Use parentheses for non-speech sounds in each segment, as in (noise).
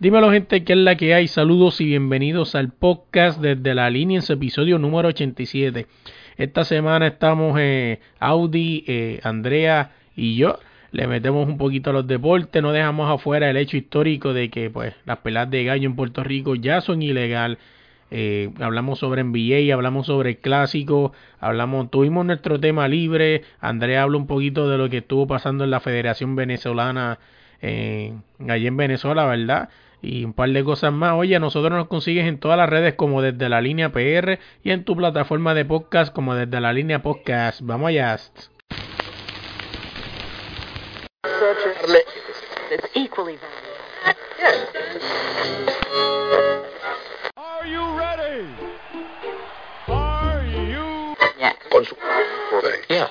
Dímelo gente, ¿qué es la que hay? Saludos y bienvenidos al podcast desde la línea en su episodio número 87. Esta semana estamos eh, Audi, eh, Andrea y yo. Le metemos un poquito a los deportes, no dejamos afuera el hecho histórico de que pues las peladas de gallo en Puerto Rico ya son ilegal eh, hablamos sobre NBA, hablamos sobre el clásico, hablamos, tuvimos nuestro tema libre, Andrea habla un poquito de lo que estuvo pasando en la Federación Venezolana eh, allí en Venezuela, ¿verdad? Y un par de cosas más. Oye, nosotros nos consigues en todas las redes como desde la línea PR y en tu plataforma de podcast como desde la línea podcast. Vamos allá. Yeah.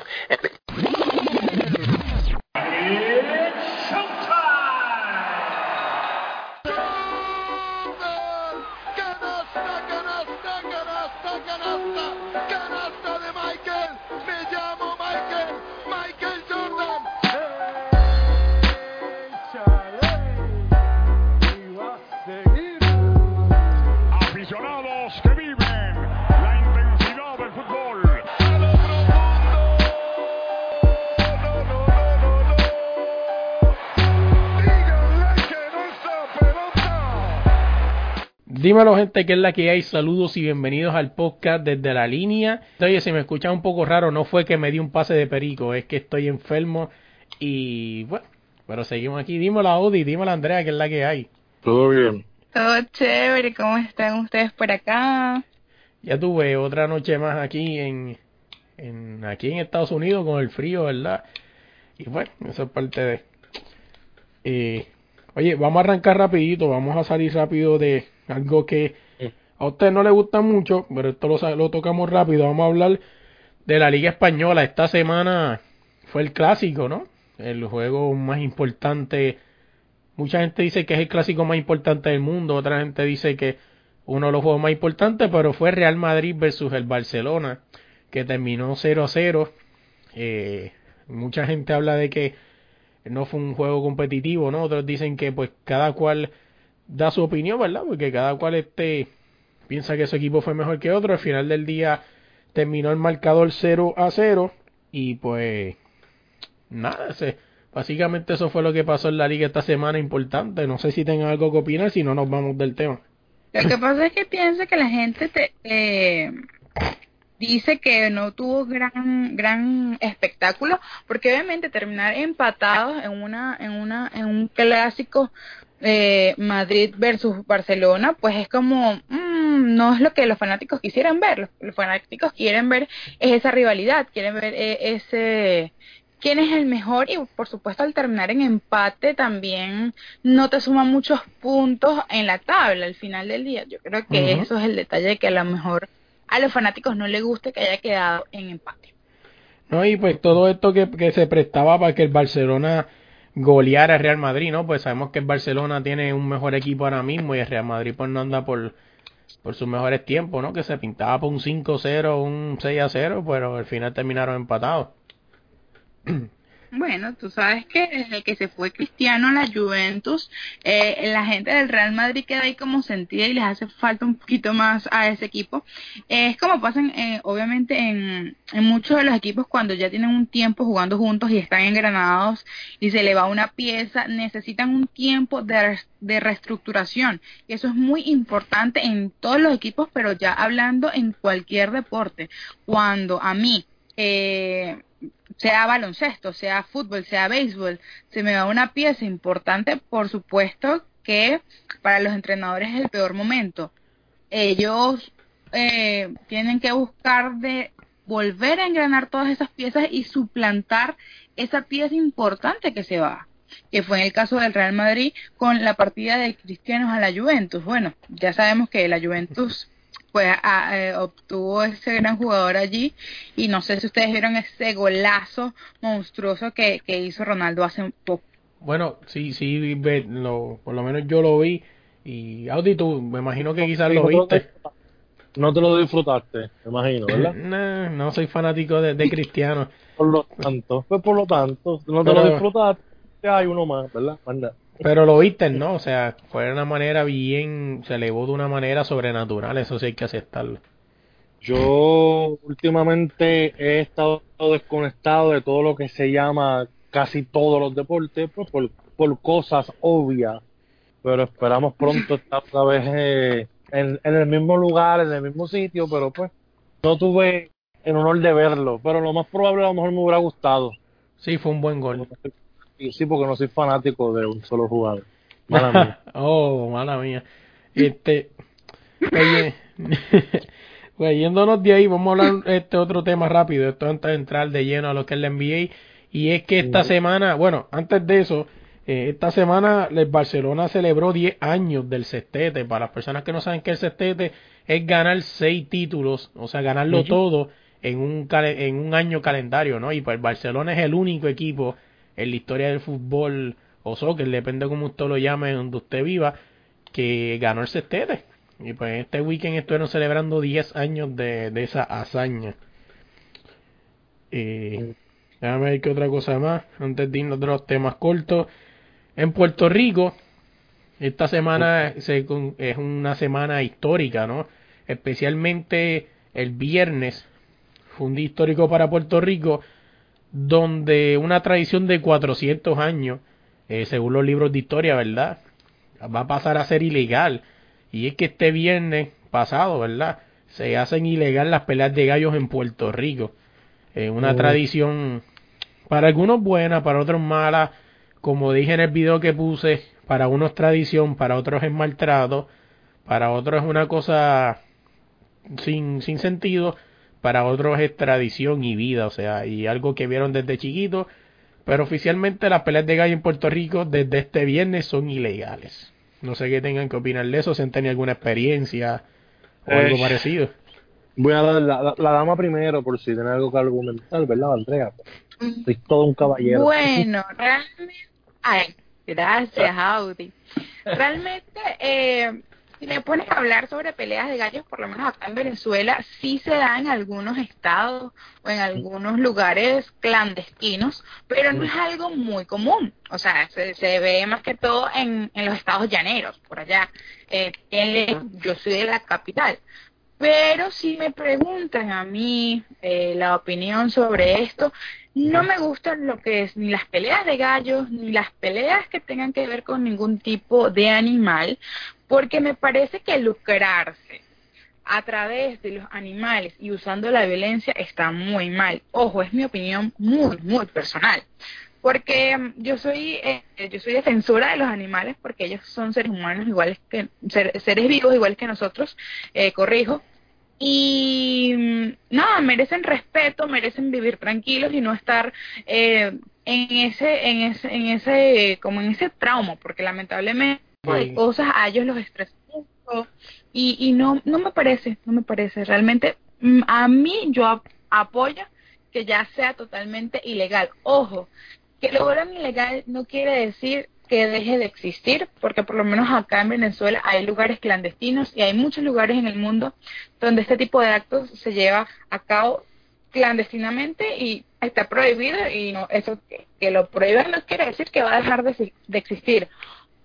Dímelo gente, que es la que hay. Saludos y bienvenidos al podcast desde la línea. Oye, si me escuchan un poco raro, no fue que me di un pase de perico, es que estoy enfermo y bueno, pero seguimos aquí. Dímelo Audi, dímelo Andrea, que es la que hay. Todo bien. Todo chévere, ¿cómo están ustedes por acá? Ya tuve otra noche más aquí en, en aquí en Estados Unidos con el frío, ¿verdad? Y bueno, eso es parte de... Eh, oye, vamos a arrancar rapidito, vamos a salir rápido de algo que a usted no le gusta mucho, pero esto lo, tocamos rápido. Vamos a hablar de la Liga Española. Esta semana fue el clásico, ¿no? El juego más importante. Mucha gente dice que es el clásico más importante del mundo, otra gente dice que uno de los juegos más importantes, pero fue Real Madrid versus el Barcelona, que terminó 0 a 0. Eh, mucha gente habla de que no fue un juego competitivo, ¿no? Otros dicen que pues cada cual da su opinión, ¿verdad? Porque cada cual este piensa que su equipo fue mejor que otro. Al final del día terminó el marcador 0 a 0 y pues nada, ese, básicamente eso fue lo que pasó en la liga esta semana importante. No sé si tengan algo que opinar, si no nos vamos del tema. Lo que pasa es que piensa que la gente te, eh, dice que no tuvo gran gran espectáculo porque obviamente terminar empatados en una en una en un clásico eh, Madrid versus Barcelona, pues es como, mm, no es lo que los fanáticos quisieran ver. Los, fanáticos quieren ver esa rivalidad, quieren ver eh, ese quién es el mejor y por supuesto al terminar en empate también no te suma muchos puntos en la tabla al final del día. Yo creo que eso es el detalle que a lo mejor a los fanáticos no les guste que haya quedado en empate. No, y pues todo esto que, que se prestaba para que el Barcelona golear a Real Madrid, ¿no? Pues sabemos que el Barcelona tiene un mejor equipo ahora mismo y el Real Madrid pues no anda por, por sus mejores tiempos, ¿no? Que se pintaba por un 5-0, un 6-0, pero al final terminaron empatados. (clears throat) Bueno, tú sabes que desde que se fue Cristiano la Juventus, eh, la gente del Real Madrid queda ahí como sentida y les hace falta un poquito más a ese equipo. es como pasan, eh, obviamente, en, en, muchos de los equipos cuando ya tienen un tiempo jugando juntos y están engranados y se le va una pieza, necesitan un tiempo de, de reestructuración. Y eso es muy importante en todos los equipos, pero ya hablando en cualquier deporte. Cuando a mí... Eh, sea baloncesto, sea fútbol, sea béisbol, se me va una pieza importante, por supuesto que para los entrenadores es el peor momento. Ellos eh, tienen que buscar de volver a engranar todas esas piezas y suplantar esa pieza importante que se va. que fue en el caso del Real Madrid con la partida de Cristianos a la Juventus. Bueno, ya sabemos que la Juventus pues eh, obtuvo ese gran jugador allí y no sé si ustedes vieron ese golazo monstruoso que, que hizo Ronaldo hace un poco. Bueno, sí, sí, lo, por lo menos yo lo vi y Audi, tú me imagino que quizás lo viste. No te lo disfrutaste, me imagino, ¿verdad? (laughs) no, no soy fanático de, de Cristiano. por lo tanto, pues por lo tanto, no te lo disfrutaste, hay uno más, ¿verdad? Pero lo viste, ¿no? O sea, fue de una manera bien, se elevó de una manera sobrenatural, eso sí hay que aceptarlo. Yo últimamente he estado desconectado de todo lo que se llama casi todos los deportes, pues por, por cosas obvias, pero esperamos pronto estar otra vez eh, en, en, el mismo lugar, en el mismo sitio, pero pues no tuve el honor de verlo, pero lo más probable a lo mejor me hubiera gustado. Sí, fue un buen gol. Sí, porque no soy fanático de un solo jugador. Mala mía. (laughs) oh, mala mía. Este, oye, (laughs) pues yéndonos de ahí, vamos a hablar este otro tema rápido, esto antes de entrar de lleno a lo que es la NBA, y es que esta semana, bueno, antes de eso, eh, esta semana el Barcelona celebró 10 años del sextete. Para las personas que no saben que el sextete es ganar 6 títulos, o sea, ganarlo todo en un, en un año calendario, ¿no? Y pues Barcelona es el único equipo en la historia del fútbol o soccer, depende como usted lo llame, donde usted viva, que ganó el sextete. Y pues este weekend estuvieron celebrando 10 años de, de esa hazaña. Eh, déjame ver qué otra cosa más, antes de irnos a los temas cortos. En Puerto Rico, esta semana se, es una semana histórica, ¿no? Especialmente el viernes, fue un día histórico para Puerto Rico, donde una tradición de 400 años, eh, según los libros de historia, ¿verdad? Va a pasar a ser ilegal. Y es que este viernes pasado, ¿verdad? Se hacen ilegal las peleas de gallos en Puerto Rico. Eh, una oh. tradición para algunos buena, para otros mala. Como dije en el video que puse, para unos tradición, para otros es maltrato, para otros es una cosa sin, sin sentido para otros es tradición y vida, o sea, y algo que vieron desde chiquito, pero oficialmente las peleas de gallo en Puerto Rico desde este viernes son ilegales. No sé qué tengan que opinar de eso, si han tenido alguna experiencia o algo parecido. Voy a dar la, dama primero por si tiene algo que argumentar, ¿verdad, Andrea? Soy todo un caballero. Bueno, realmente... Ay, gracias, Audi. Realmente, eh, si me pones a hablar sobre peleas de gallos, por lo menos acá en Venezuela, sí se da en algunos estados o en algunos lugares clandestinos, pero no es algo muy común. O sea, se, ve más que todo en, en, los estados llaneros, por allá. Eh, yo soy de la capital. Pero si me preguntan a mí eh, la opinión sobre esto, no me gustan lo que es ni las peleas de gallos, ni las peleas que tengan que ver con ningún tipo de animal, porque me parece que lucrarse a través de los animales y usando la violencia está muy mal. Ojo, es mi opinión muy, muy personal. Porque mm, yo soy eh, yo soy defensora de los animales porque ellos son seres humanos iguales que seres vivos iguales que nosotros, eh, corrijo, y mm, nada, merecen respeto, merecen vivir tranquilos y no estar eh, en ese, en ese, en ese, como en ese trauma, porque lamentablemente hay cosas a ellos los estresan y, y no, no me parece, no me parece. Realmente mm, a mí yo apoyo que ya sea totalmente ilegal. Ojo, que lo hagan ilegal no quiere decir que deje de existir, porque por lo menos acá en Venezuela hay lugares clandestinos y hay muchos lugares en el mundo donde este tipo de actos se lleva a cabo clandestinamente y está prohibido y no eso que, lo prohíban no quiere decir que va a dejar de, de, existir.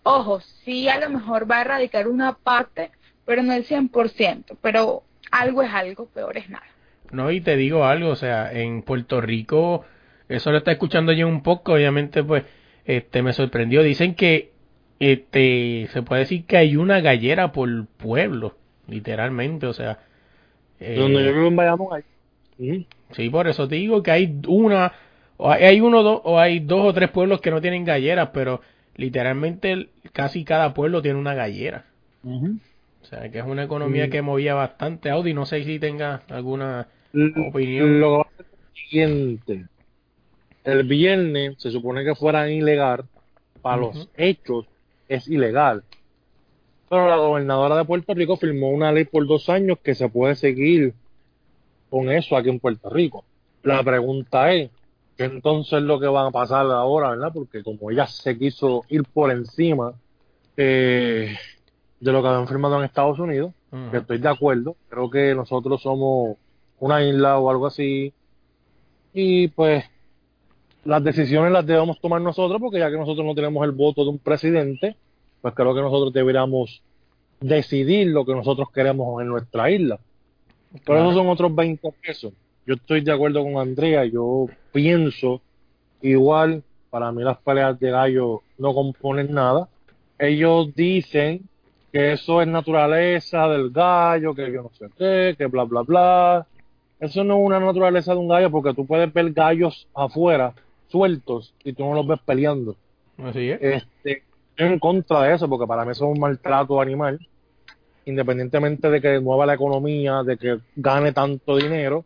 Ojo, sí a lo mejor va a erradicar una parte, pero no el 100%, pero algo es algo, peor es nada. No, y te digo algo, o sea, en Puerto Rico, eso lo está escuchando yo un poco, obviamente pues este me sorprendió. Dicen que este se puede decir que hay una gallera por pueblo, literalmente, o sea. Eh, Donde yo vivo en Bayamón Sí, por eso te digo que hay una, o hay uno dos, o hay dos o tres pueblos que no tienen galleras, pero literalmente casi cada pueblo tiene una gallera. O sea, que es una economía que movía bastante. Audi, no sé si tenga alguna opinión. Lo que siguiente el viernes se supone que fuera ilegal, para los hechos es ilegal. Pero la gobernadora de Puerto Rico firmó una ley por dos años que se puede seguir con eso aquí en Puerto Rico. La pregunta es, ¿qué entonces es lo que va a pasar ahora, verdad? Porque como ella se quiso ir por encima eh, de lo que habían firmado en Estados Unidos, que estoy de acuerdo, creo que nosotros somos una isla o algo así, y pues las decisiones las debemos tomar nosotros, porque ya que nosotros no tenemos el voto de un presidente, pues creo que nosotros deberíamos decidir lo que nosotros queremos en nuestra isla. Por eso son otros 20 pesos. Yo estoy de acuerdo con Andrea, yo pienso igual, para mí las peleas de gallo no componen nada. Ellos dicen que eso es naturaleza del gallo, que yo no sé qué, que bla, bla, bla. Eso no es una naturaleza de un gallo porque tú puedes ver gallos afuera sueltos y tú no los ves peleando. Así es. Este, en contra de eso, porque para mí eso es un maltrato animal, independientemente de que mueva la economía, de que gane tanto dinero,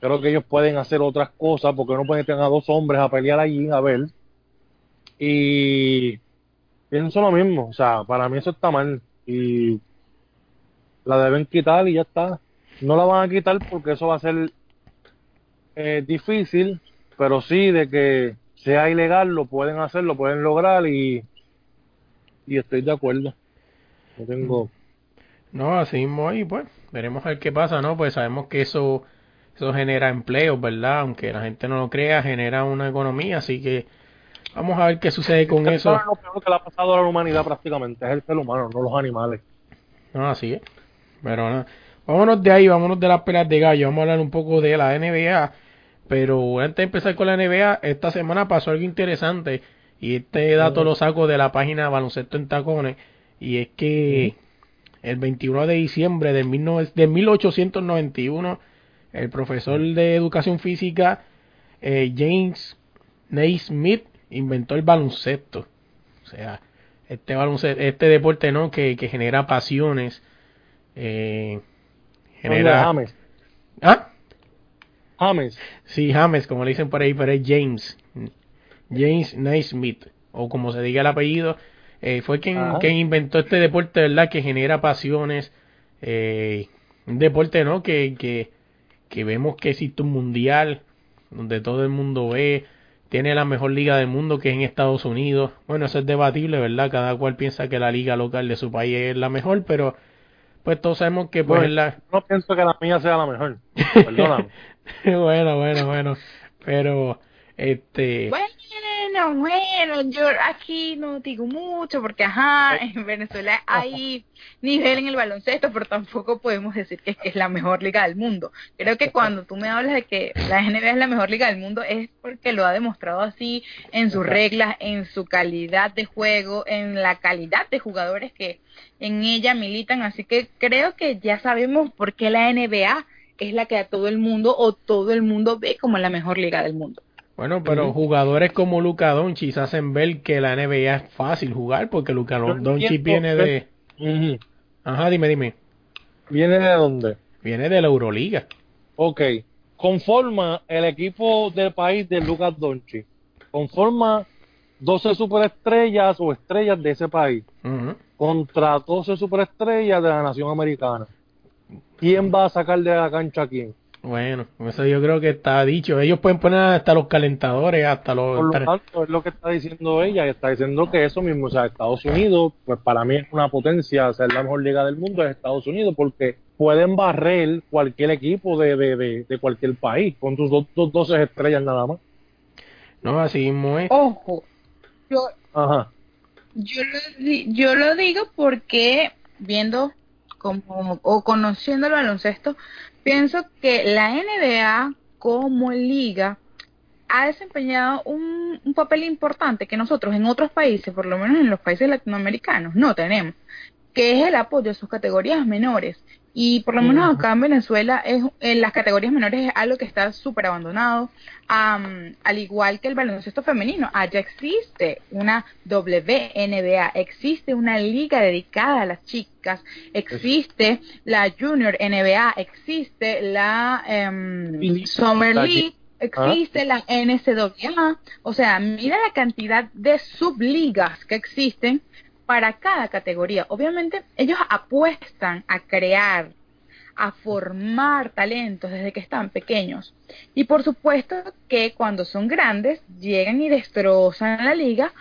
creo que ellos pueden hacer otras cosas, porque no pueden tener a dos hombres a pelear allí, a ver. Y pienso lo mismo, o sea, para mí eso está mal y la deben quitar y ya está. No la van a quitar porque eso va a ser eh, difícil, pero sí de que sea ilegal lo pueden hacer, lo pueden lograr y y estoy de acuerdo. No tengo. No, así mismo ahí, pues, veremos a ver qué pasa, ¿no? Pues sabemos que eso, eso genera empleos, ¿verdad? Aunque la gente no lo crea, genera una economía, así que vamos a ver qué sucede con eso. Es lo peor que le ha pasado a la humanidad prácticamente, es el ser humano, no los animales. No, así es. Pero no. Vámonos de ahí, vámonos de las peleas de gallo, vamos a hablar un poco de la NBA. Pero antes de empezar con la NBA, esta semana pasó algo interesante y este dato lo saco de la página Baloncesto en Tacones. Y es que el 21 de diciembre de, de 1891, el profesor de educación física eh, James Naismith inventó el baloncesto. O sea, este baloncesto, este deporte no que, que genera pasiones. Eh, genera. James. ¿Ah? James. Sí, James, como le dicen por ahí, pero es James. James Naismith, o como se diga el apellido, eh, fue quien, quien, inventó este deporte, ¿verdad? Que genera pasiones. Eh, un deporte, ¿no? Que, que, que vemos que existe un mundial donde todo el mundo ve, tiene la mejor liga del mundo que es en Estados Unidos. Bueno, eso es debatible, ¿verdad? Cada cual piensa que la liga local de su país es la mejor, pero pues todos sabemos que pues la... No pienso que la mía sea la mejor. (laughs) Perdóname. bueno, bueno, bueno. Pero, este... Bueno, bueno, yo aquí no digo mucho porque, ajá, en Venezuela hay nivel en el baloncesto, pero tampoco podemos decir que es, la mejor liga del mundo. Creo que cuando tú me hablas de que la NBA es la mejor liga del mundo es porque lo ha demostrado así en sus reglas, en su calidad de juego, en la calidad de jugadores que en ella militan. Así que creo que ya sabemos por qué la NBA es la que a todo el mundo o todo el mundo ve como la mejor liga del mundo. Bueno, pero jugadores como Luca Doncic hacen ver que la NBA es fácil jugar porque Luca Doncic viene de... Ajá, dime, dime. ¿Viene de dónde? Viene de la Euroliga. Ok. Conforma el equipo del país de Lucas Doncic. Conforma 12 superestrellas o estrellas de ese país. Contra 12 superestrellas de la nación americana. ¿Quién va a sacar de la cancha a quién? Bueno, eso yo creo que está dicho. Ellos pueden poner hasta los calentadores, hasta los... Por lo tanto, es lo que está diciendo ella, está diciendo que eso mismo, o sea, Estados Unidos, pues para mí es una potencia, ser la mejor liga del mundo es Estados Unidos, porque pueden barrer cualquier equipo de, de, de, cualquier país, con sus dos, dos, 12 estrellas nada más. No, así mismo es. Ojo, yo, Ajá. yo, lo, yo lo digo porque viendo como, o conociendo el baloncesto, pienso que la NBA como liga ha desempeñado un, un, papel importante que nosotros en otros países, por lo menos en los países latinoamericanos, no tenemos, que es el apoyo a sus categorías menores. Y por lo menos acá en Venezuela, es, en las categorías menores es algo que está súper abandonado, al igual que el baloncesto femenino. Allá existe una WNBA, existe una liga dedicada a las chicas, existe la Junior NBA, existe la em, Summer League existe la NCAA, o sea, mira la cantidad de subligas que existen para cada categoría. Obviamente ellos apuestan a crear, a formar talentos desde que están pequeños. Y por supuesto que cuando son grandes llegan y destrozan la liga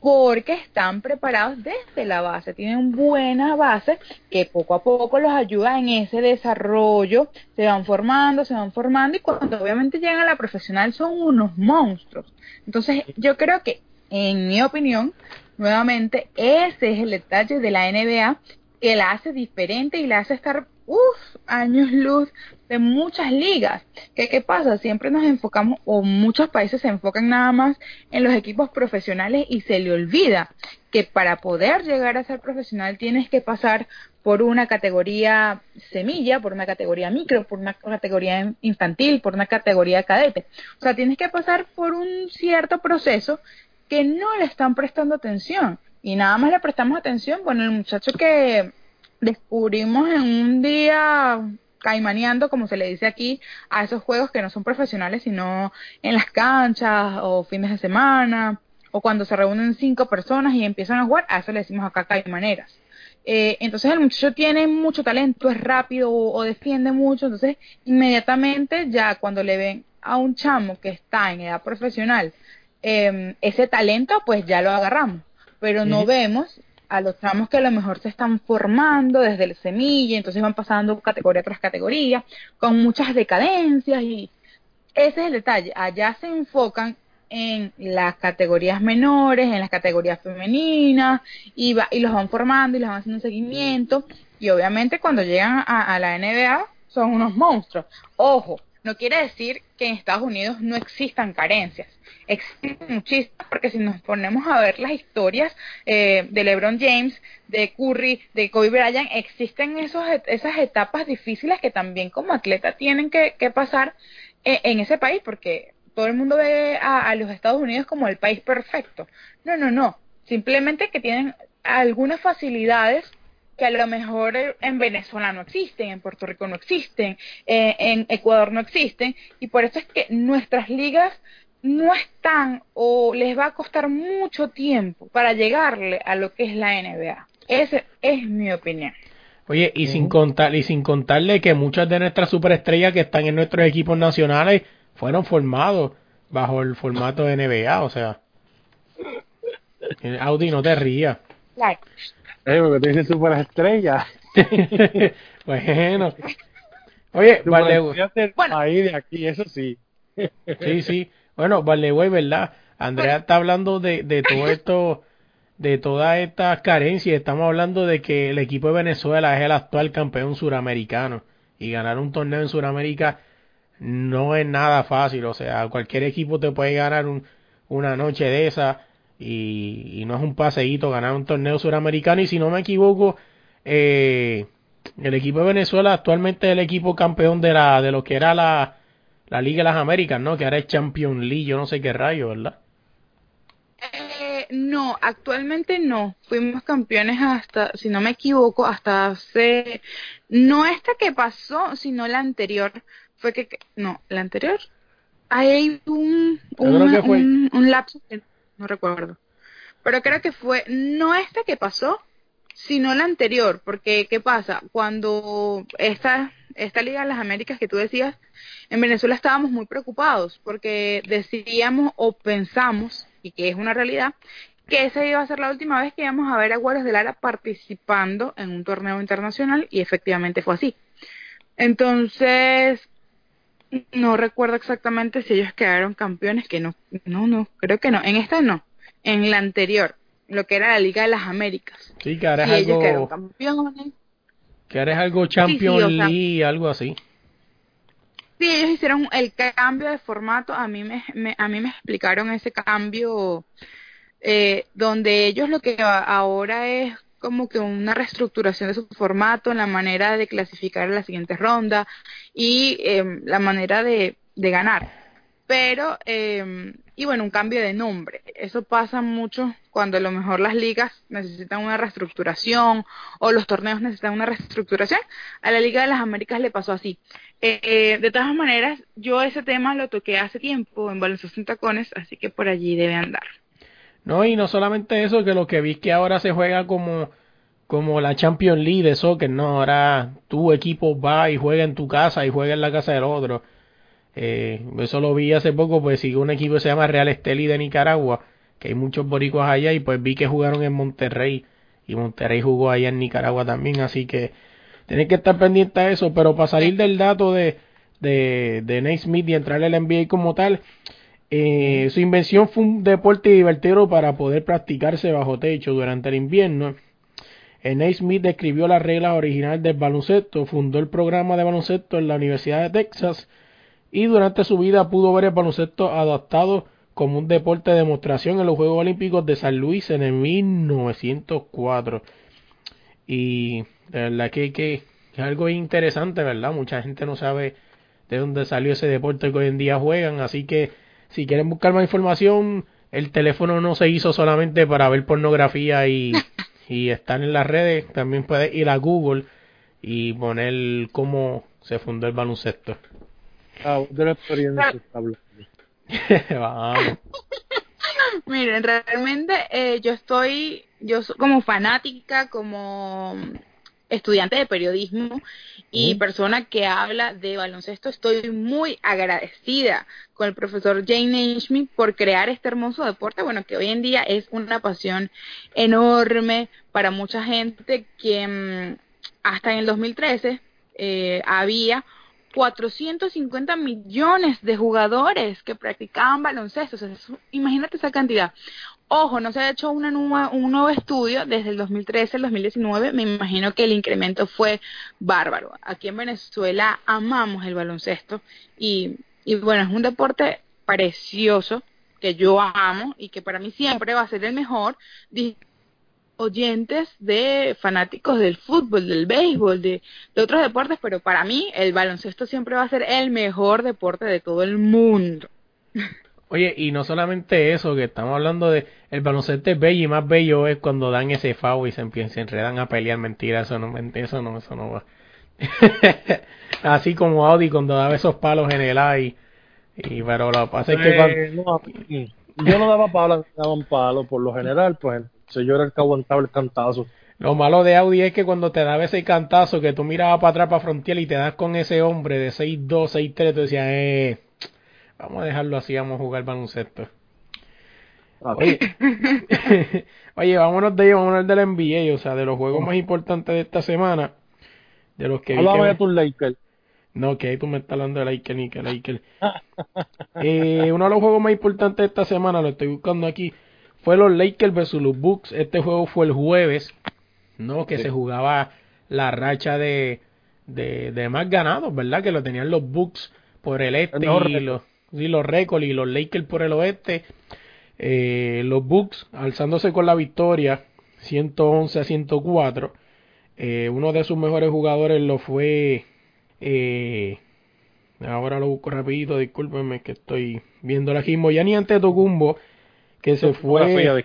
porque están preparados desde la base, tienen buena base que poco a poco los ayuda en ese desarrollo, se van formando, se van formando y cuando obviamente llegan a la profesional son unos monstruos. Entonces yo creo que, en mi opinión, nuevamente ese es el detalle de la NBA que la hace diferente y la hace estar uf, años luz de muchas ligas. ¿Qué, ¿Qué pasa? Siempre nos enfocamos, o muchos países se enfocan nada más en los equipos profesionales y se le olvida que para poder llegar a ser profesional tienes que pasar por una categoría semilla, por una categoría micro, por una categoría infantil, por una categoría cadete. O sea, tienes que pasar por un cierto proceso que no le están prestando atención. Y nada más le prestamos atención, bueno, el muchacho que descubrimos en un día caimaneando, como se le dice aquí, a esos juegos que no son profesionales, sino en las canchas o fines de semana, o cuando se reúnen cinco personas y empiezan a jugar, a eso le decimos acá caimaneras. Eh, entonces el muchacho tiene mucho talento, es rápido o, defiende mucho, entonces inmediatamente ya cuando le ven a un chamo que está en edad profesional eh, ese talento, pues ya lo agarramos, pero no vemos a los tramos que a lo mejor se están formando desde el semilla, entonces van pasando categoría tras categoría, con muchas decadencias y ese es el detalle. Allá se enfocan en las categorías menores, en las categorías femeninas, y, va, y los van formando y los van haciendo un seguimiento, y obviamente cuando llegan a, a la NBA son unos monstruos. Ojo, no quiere decir que en Estados Unidos no existan carencias. Existen muchísimas, porque si nos ponemos a ver las historias eh, de LeBron James, de Curry, de Kobe Bryant, existen esos, esas etapas difíciles que también como atleta tienen que, pasar eh, en, ese país, porque todo el mundo ve a los Estados Unidos como el país perfecto. No, no, no. Simplemente que tienen algunas facilidades que a lo mejor en Venezuela no existen, en Puerto Rico no existen, eh, en Ecuador no existen, y por eso es que nuestras ligas no están o les va a costar mucho tiempo para llegarle a lo que es la NBA. Esa es mi opinión. Oye, y sin contar y sin contarle que muchas de nuestras superestrellas que están en nuestros equipos nacionales fueron formados bajo el formato de NBA, o sea, (laughs) Audi no te rías. Claro. Eh, porque te dices super estrella. (laughs) bueno. Oye, vale. Bueno. Ahí de aquí, eso sí. sí, sí. Bueno, vale, güey, ¿verdad? Andrea está hablando de, de todo (laughs) esto, de todas estas carencias. Estamos hablando de que el equipo de Venezuela es el actual campeón suramericano. Y ganar un torneo en Suramérica no es nada fácil. O sea, cualquier equipo te puede ganar un, una noche de esa y, no es un paseíto ganar un torneo suramericano y si no me equivoco eh, el equipo de Venezuela actualmente es el equipo campeón de la de lo que era la, la Liga de las Américas, ¿no? Que ahora es Champions League, yo no sé qué rayo, ¿verdad? Eh, no, actualmente no. Fuimos campeones hasta, si no me equivoco, hasta hace, no esta que pasó, sino la anterior. Fue que, no, la anterior. Hay un, un, un lapso no recuerdo. Pero creo que fue no esta que pasó, sino la anterior, porque ¿qué pasa? Cuando esta, esta Liga de las Américas que tú decías, en Venezuela estábamos muy preocupados, porque decíamos o pensamos, y que es una realidad, que esa iba a ser la última vez que íbamos a ver a Guardias de Lara participando en un torneo internacional, y efectivamente fue así. Entonces, no recuerdo exactamente si ellos quedaron campeones, que no, no, no, creo que no. En esta no, en la anterior, lo que era la Liga de las Américas. Sí, que ahora es algo. Ellos campeones. Que ahora es algo Champions League, algo así. Sí, ellos hicieron el cambio de formato. A mí me, a mí me explicaron ese cambio eh, donde ellos lo que ahora es como que una reestructuración de su formato, la manera de clasificar en la siguiente ronda y em, la manera de, de ganar. pero, eh, y bueno, un cambio de nombre. Eso pasa mucho cuando a lo mejor las ligas necesitan una reestructuración o los torneos necesitan una reestructuración. A la Liga de las Américas le pasó así. Eh, eh, de todas maneras, yo ese tema lo toqué hace tiempo en Baloncesto en Tacones, así que por allí debe andar. No, y no solamente eso, que lo que vi que ahora se juega como, como la Champions League de soccer, no, ahora tu equipo va y juega en tu casa y juega en la casa del otro. Eh, eso lo vi hace poco, pues sigue un equipo que se llama Real Esteli de Nicaragua, que hay muchos boricuas allá y pues vi que jugaron en Monterrey y Monterrey jugó allá en Nicaragua también, así que tienen que estar pendientes a eso, pero para salir del dato de, de, de Nate Smith y entrar al NBA como tal, eh, su invención fue un deporte divertido para poder practicarse bajo techo durante el invierno. Nate Smith describió las reglas originales del baloncesto, fundó el programa de baloncesto en la Universidad de Texas y durante su vida pudo ver el baloncesto adaptado como un deporte de demostración en los Juegos Olímpicos de San Luis en el 1904. Y de verdad que es algo interesante, ¿verdad? Mucha gente no sabe de dónde salió ese deporte que hoy en día juegan, así que si quieren buscar más información, el teléfono no se hizo solamente para ver pornografía y, (laughs) y estar en las redes, también puedes ir a Google y poner cómo se fundó el baloncesto. Ah, de la experiencia (laughs) Vamos. (laughs) Miren, realmente eh, yo estoy, yo como fanática, como estudiante de periodismo y persona que habla de baloncesto, estoy muy agradecida con el profesor Jane Naismith por crear este hermoso deporte, bueno, que hoy en día es una pasión enorme para mucha gente que mm, hasta en el 2013 eh, había 450 millones de jugadores que practicaban baloncesto. imagínate esa cantidad. Ojo, no se ha hecho una un nuevo estudio desde el 2013 al 2019. Me imagino que el incremento fue bárbaro. Aquí en Venezuela amamos el baloncesto y, y bueno, es un deporte precioso que yo amo y que para mí siempre va a ser el mejor oyentes de fanáticos del fútbol, del béisbol, de, de, otros deportes, pero para mí el baloncesto siempre va a ser el mejor deporte de todo el mundo. (laughs) Oye, y no solamente eso, que estamos hablando de el baloncesto es bello y más bello es cuando dan ese foul y se se enredan a pelear, mentira, eso no, eso no, eso no va. (laughs) Así como Audi cuando daba esos palos en el aire. Y, pero lo que pasa es que eh, yo no daba palos, daban palos, por lo general, pues yo era el que aguantaba el cantazo. Lo malo de Audi es que cuando te daba ese cantazo que tú mirabas para atrás para frontear y te das con ese hombre de 6'2, 6'3, tú decías, eh, Vamos a dejarlo así, vamos a jugar baloncesto. Oye, (laughs) (laughs) oye, vámonos de vámonos del NBA, o sea, de los juegos más importantes de esta semana. De los que. Háblame de tus Lakers. No, que ahí tú me estás hablando de Lakers ni que Lakers. (laughs) eh, uno de los juegos más importantes de esta semana, lo estoy buscando aquí, fue los Lakers versus los Bucks. Este juego fue el jueves, ¿no? Que se jugaba la racha de, de, de más ganados, ¿verdad? Que lo tenían los Bucks por el este y los y los récords y los Lakers por el oeste. Eh, los Bucks alzándose con la victoria 111 a 104. Eh, uno de sus mejores jugadores lo fue. Eh, ahora lo busco rapidito, discúlpenme que estoy viendo la mismo. Ya ni antes Tocumbo, que se fue.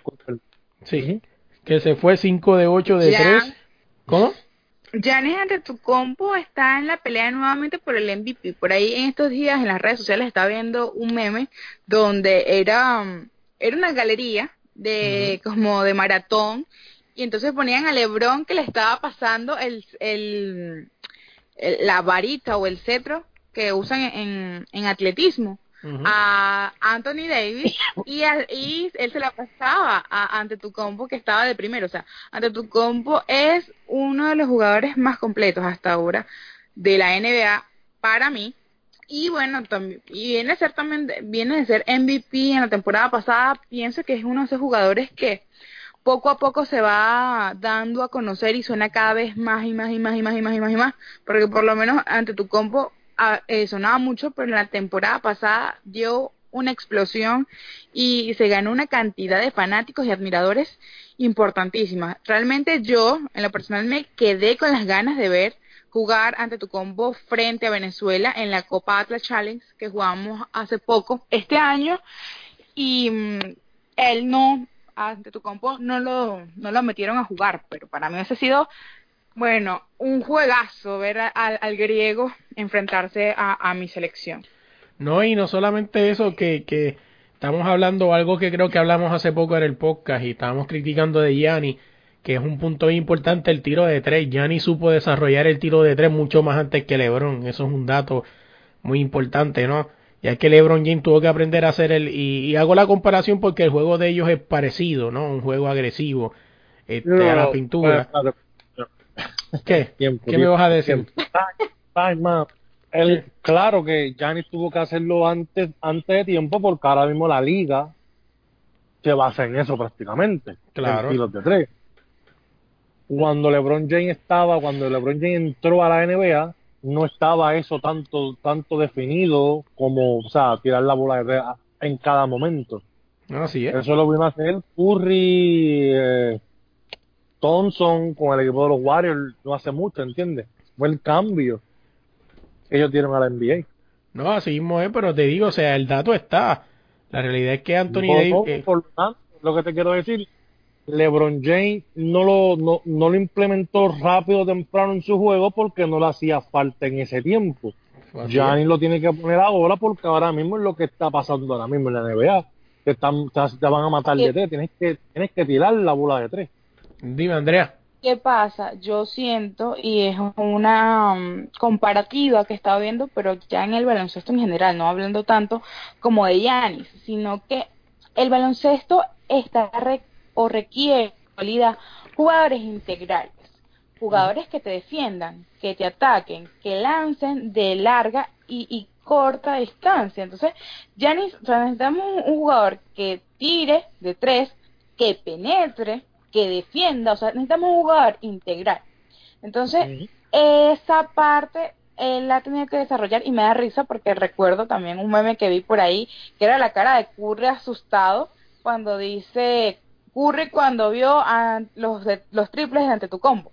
sí, que se fue 5 de 8 de 3. ¿Cómo? Janes compo está en la pelea nuevamente por el MVP. Por ahí en estos días en las redes sociales estaba viendo un meme donde era, era una galería de como de maratón. Y entonces ponían a LeBron que le estaba pasando el, el, la varita o el cetro que usan en, en atletismo a Anthony Davis y, y, él se la pasaba a, ante tu compo que estaba de primero. O sea, ante tu compo es uno de los jugadores más completos hasta ahora de la NBA para mí. Y bueno, también, y viene a ser también, viene de ser MVP en la temporada pasada. Pienso que es uno de esos jugadores que poco a poco se va dando a conocer y suena cada vez más y más y más y más y más y más y más. Porque por lo menos ante tu compo eh, sonaba mucho, pero en la temporada pasada dio una explosión y se ganó una cantidad de fanáticos y admiradores importantísima. Realmente yo, en lo personal, me quedé con las ganas de ver jugar ante tu combo frente a Venezuela en la Copa Atlas Challenge que jugamos hace poco este año y mm, él no ante tu combo no lo no lo metieron a jugar pero para mí ese ha sido bueno un juegazo ver al, al griego enfrentarse a, a mi selección no y no solamente eso que que estamos hablando algo que creo que hablamos hace poco en el podcast y estábamos criticando de Gianni que es un punto importante el tiro de tres. Gianni supo desarrollar el tiro de tres mucho más antes que LeBron. Eso es un dato muy importante, ¿no? Ya que LeBron James tuvo que aprender a hacer el. Y, hago la comparación porque el juego de ellos es parecido, ¿no? Un juego agresivo este, a la pintura. ¿Qué? ¿Qué me vas a decir? El, claro que Gianni tuvo que hacerlo antes, antes de tiempo porque ahora mismo la liga se basa en eso prácticamente. Claro. tiros de tres cuando LeBron James estaba, cuando LeBron James entró a la NBA, no estaba eso tanto, tanto definido como, o sea, tirar la bola de en cada momento. Así es. Eso lo vino a hacer Curry, eh, Thompson con el equipo de los Warriors no hace mucho, ¿entiendes? Fue el cambio que ellos dieron a la NBA. No, así mismo es, pero te digo, o sea, el dato está. La realidad es que Anthony Davis... Eh, por tanto, lo que te quiero decir, LeBron James no lo, no, no lo implementó rápido o temprano en su juego porque no le hacía falta en ese tiempo. Gianni lo tiene que poner ahora porque ahora mismo es lo que está pasando ahora mismo en la NBA. Te, están, te, van a matar de tres, tienes que, tienes que tirar la bola de tres. Dime, Andrea. ¿Qué pasa? Yo siento, y es una um, comparativa que estaba viendo, pero ya en el baloncesto en general, no hablando tanto como de Giannis, sino que el baloncesto está o requiere jugadores integrales, jugadores que te defiendan, que te ataquen, que lancen de larga y, corta distancia. Entonces, ya necesitamos un, jugador que tire de tres, que penetre, que defienda, o sea, necesitamos un jugador integral. Entonces, esa parte él la tenía que desarrollar y me da risa porque recuerdo también un meme que vi por ahí que era la cara de Curry asustado cuando dice Curry cuando vio a los, los triples ante tu combo.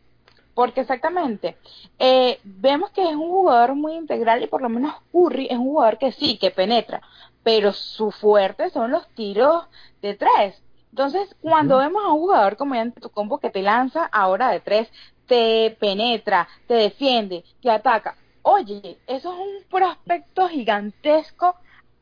Porque exactamente, eh, vemos que es un jugador muy integral y por lo menos Curry es un jugador que sí, que penetra, pero su fuerte son los tiros de tres. Entonces, cuando vemos a un jugador como ante tu combo que te lanza ahora de tres, te penetra, te defiende, te ataca, oye, eso es un prospecto gigantesco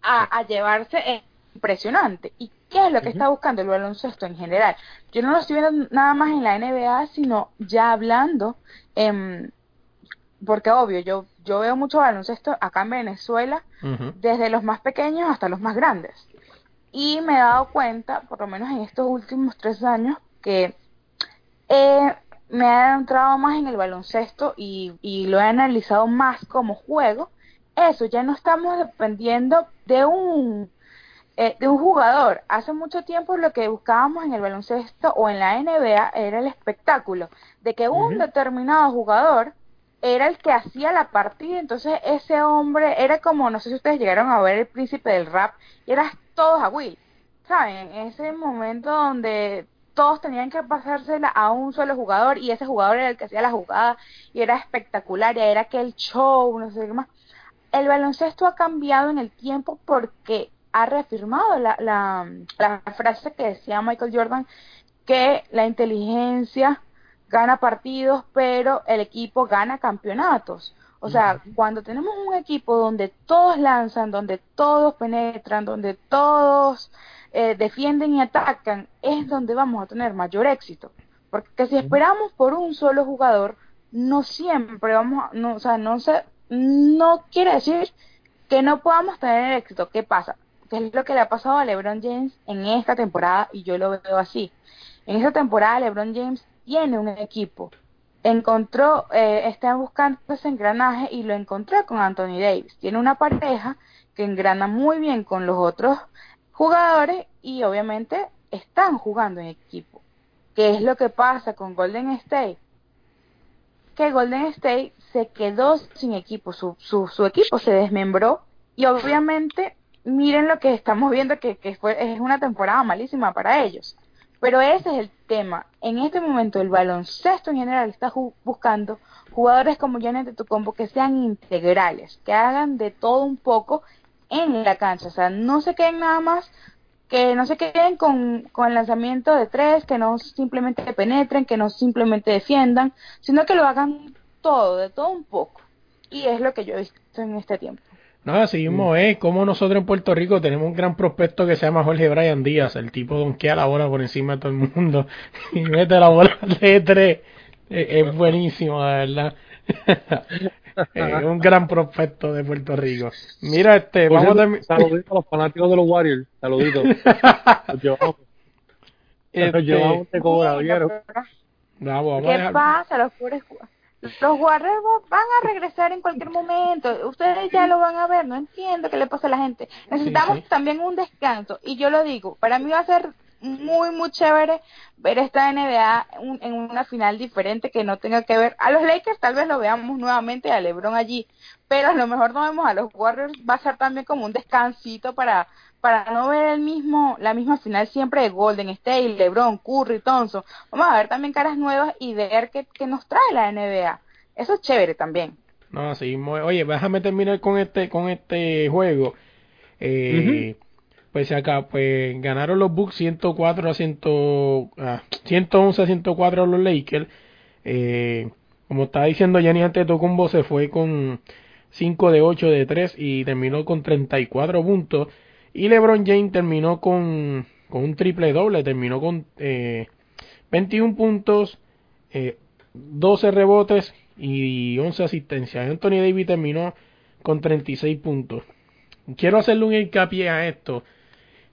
a, a llevarse eh, impresionante. ¿Y qué es lo que está buscando el baloncesto en general? Yo no lo estoy viendo nada más en la NBA, sino ya hablando, eh, porque obvio, yo, yo veo mucho baloncesto acá en Venezuela, desde los más pequeños hasta los más grandes. Y me he dado cuenta, por lo menos en estos últimos tres años, que me he entrado más en el baloncesto y, y lo he analizado más como juego. Eso, ya no estamos dependiendo de un eh, de un jugador. Hace mucho tiempo lo que buscábamos en el baloncesto o en la NBA era el espectáculo, de que un determinado jugador era el que hacía la partida, entonces ese hombre era como, no sé si ustedes llegaron a ver el príncipe del rap, y eras todos a Will, ¿saben? Ese momento donde todos tenían que pasársela a un solo jugador y ese jugador era el que hacía la jugada y era espectacular y era aquel show, no sé qué más. El baloncesto ha cambiado en el tiempo porque ha reafirmado la, la, la frase que decía Michael Jordan, que la inteligencia gana partidos, pero el equipo gana campeonatos. O sea, cuando tenemos un equipo donde todos lanzan, donde todos penetran, donde todos eh, defienden y atacan, es donde vamos a tener mayor éxito. Porque si esperamos por un solo jugador, no siempre vamos a, no, o sea, no se, no quiere decir que no podamos tener éxito. ¿Qué pasa? que es lo que le ha pasado a LeBron James en esta temporada y yo lo veo así. En esta temporada LeBron James tiene un equipo, encontró, eh, está buscando ese engranaje y lo encontró con Anthony Davis. Tiene una pareja que engrana muy bien con los otros jugadores y obviamente están jugando en equipo. ¿Qué es lo que pasa con Golden State? Que Golden State se quedó sin equipo, su, su, su equipo se desmembró y obviamente miren lo que estamos viendo, que, que fue, es una temporada malísima para ellos. Pero ese es el tema. En este momento el baloncesto en general está buscando jugadores como Janet combo que sean integrales, que hagan de todo un poco en la cancha. O sea, no se queden nada más, que no se queden con, con el lanzamiento de tres, que no simplemente penetren, que no simplemente defiendan, sino que lo hagan todo, de todo un poco. Y es lo que yo he visto en este tiempo. No, así mismo es. Como nosotros en Puerto Rico tenemos un gran prospecto que se llama Jorge Brian Díaz. El tipo donkea la bola por encima de todo el mundo (laughs) y mete la bola de tres. Es, buenísimo, la verdad. (laughs) es un gran prospecto de Puerto Rico. Mira, este, vamos a Saluditos a los fanáticos de los Warriors. Saluditos. (laughs) Los llevamos. Este... llevamos de cobra, ¿vieron? ¿Qué pasa? Los pobres los Warriors van a regresar en cualquier momento. Ustedes ya lo van a ver. No entiendo qué le pasa a la gente. Necesitamos también un descanso. Y yo lo digo, para mí va a ser muy, muy chévere ver esta NBA en una final diferente que no tenga que ver. A los Lakers tal vez lo veamos nuevamente, a LeBron allí. Pero a lo mejor no vemos a los Warriors. Va a ser también como un descansito para para no ver el mismo, la misma final siempre de Golden State, LeBron, Curry, Thompson. Vamos a ver también caras nuevas y ver qué, qué nos trae la NBA. Eso es chévere también. No, sí, oye, déjame terminar con este, con este juego. Eh, Pues acá, pues ganaron los Bucks 104 a 100, 111 a 104 a los Lakers. Eh, como estaba diciendo Yanni Antetokounmpo se fue con 5 de 8 de 3 y terminó con 34 puntos. Y LeBron James terminó con, con un triple doble, terminó con eh, 21 puntos, eh, 12 rebotes y 11 asistencias. Anthony Davis terminó con 36 puntos. Quiero hacerle un hincapié a esto.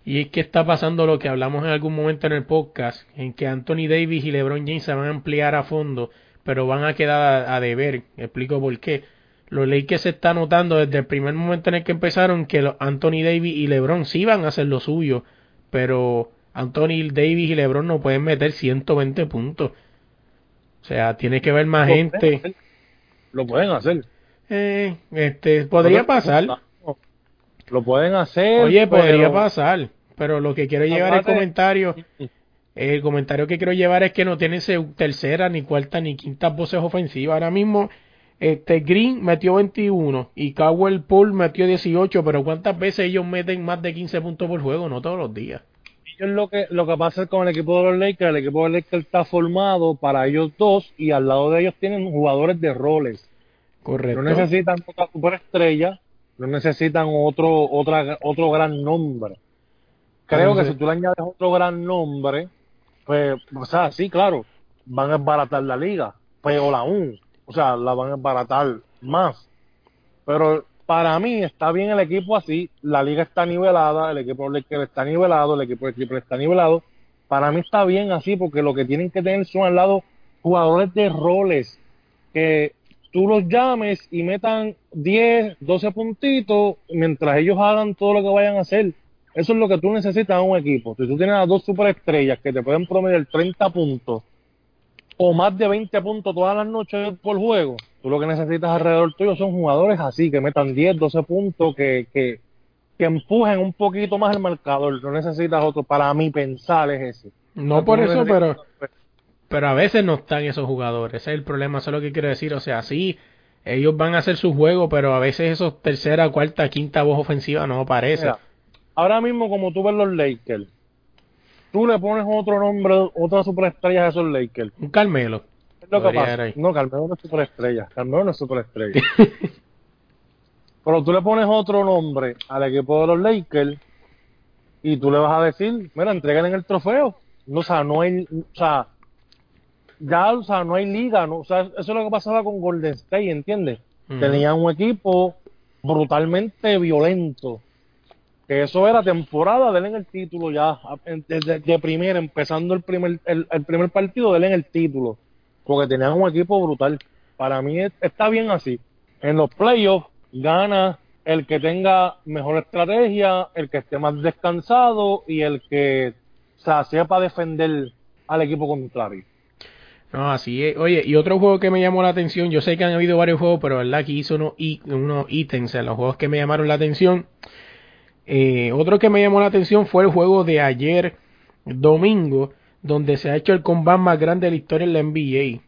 Y es que está pasando lo que hablamos en algún momento en el podcast, en que Anthony Davis y LeBron James se van a ampliar a fondo, pero van a quedar a, a deber. Explico por qué lo leí que se está notando desde el primer momento en el que empezaron que Anthony Davis y LeBron sí van a hacer lo suyo, pero Anthony Davis y LeBron no pueden meter 120 puntos. O sea, tiene que ver más gente. Lo pueden hacer. Eh, este, podría pasar. Lo pueden hacer. Oye, podría pasar. Pero lo que quiero llevar el comentario, el comentario que quiero llevar es que no tienen tercera, ni cuarta, ni quinta voces ofensivas. Ahora mismo este Green metió 21 y Cowell Pool metió 18, pero ¿cuántas veces ellos meten más de 15 puntos por juego? No todos los días. Ellos lo que lo que pasa es con el equipo de los Lakers, el equipo de los Lakers está formado para ellos dos y al lado de ellos tienen jugadores de roles. Correcto. No necesitan otra superestrella, no necesitan otro otra otro gran nombre. Creo que si tú le añades otro gran nombre, pues, o sea, sí, claro, van a esbaratar la liga, pero aún o sea, la van a embaratar más. Pero para mí está bien el equipo así, la liga está nivelada, el equipo de está nivelado, el equipo de Clipper está nivelado. Para mí está bien así porque lo que tienen que tener son al lado jugadores de roles que tú los llames y metan 10, 12 puntitos mientras ellos hagan todo lo que vayan a hacer. Eso es lo que tú necesitas en un equipo. Si tú tienes a dos superestrellas que te pueden promediar 30 puntos o más de 20 puntos todas las noches por juego, tú lo que necesitas alrededor tuyo son jugadores así, que metan 10, 12 puntos, que, que, que empujen un poquito más el marcador. No necesitas otro. Para mí pensar es ese. No por eso, pero, pero a veces no están esos jugadores. Ese es el problema, eso es lo que quiero decir. O sea, sí, ellos van a hacer su juego, pero a veces esos tercera, cuarta, quinta voz ofensiva no aparece. ahora mismo, como tú ves los Lakers, tú le pones otro nombre, otra superestrella a esos Lakers. Un Carmelo. Es lo que pasa. No, Carmelo no es superestrella. Carmelo no es superestrella. (laughs) Pero tú le pones otro nombre al equipo de los Lakers y tú le vas a decir, mira, entreguen el trofeo. No, o sea, no hay, o sea, ya, o sea, no hay liga, ¿no? O sea, eso es lo que pasaba con Golden State, ¿entiendes? Tenían un equipo brutalmente violento que eso era temporada, denle en el título ya, desde de primera, empezando el primer, el, primer partido, denle en el título, porque tenían un equipo brutal. Para mí está bien así. En los playoffs gana el que tenga mejor estrategia, el que esté más descansado y el que o sea, sepa defender al equipo contrario. No, así es. Oye, y otro juego que me llamó la atención, yo sé que han habido varios juegos, pero verdad que hizo unos, unos ítems en los juegos que me llamaron la atención. Eh, otro que me llamó la atención fue el juego de ayer domingo donde se ha hecho el combate más grande de la historia en la NBA.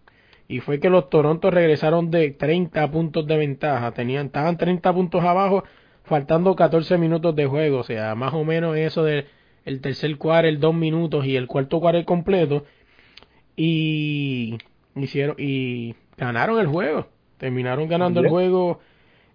Y fue que los Toronto regresaron de 30 puntos de ventaja. Tenían, estaban 30 puntos abajo, faltando 14 minutos de juego. O sea, más o menos eso del el tercer cuarto, el dos minutos y el cuarto cuarto completo. Y hicieron, y ganaron el juego. Terminaron ganando el juego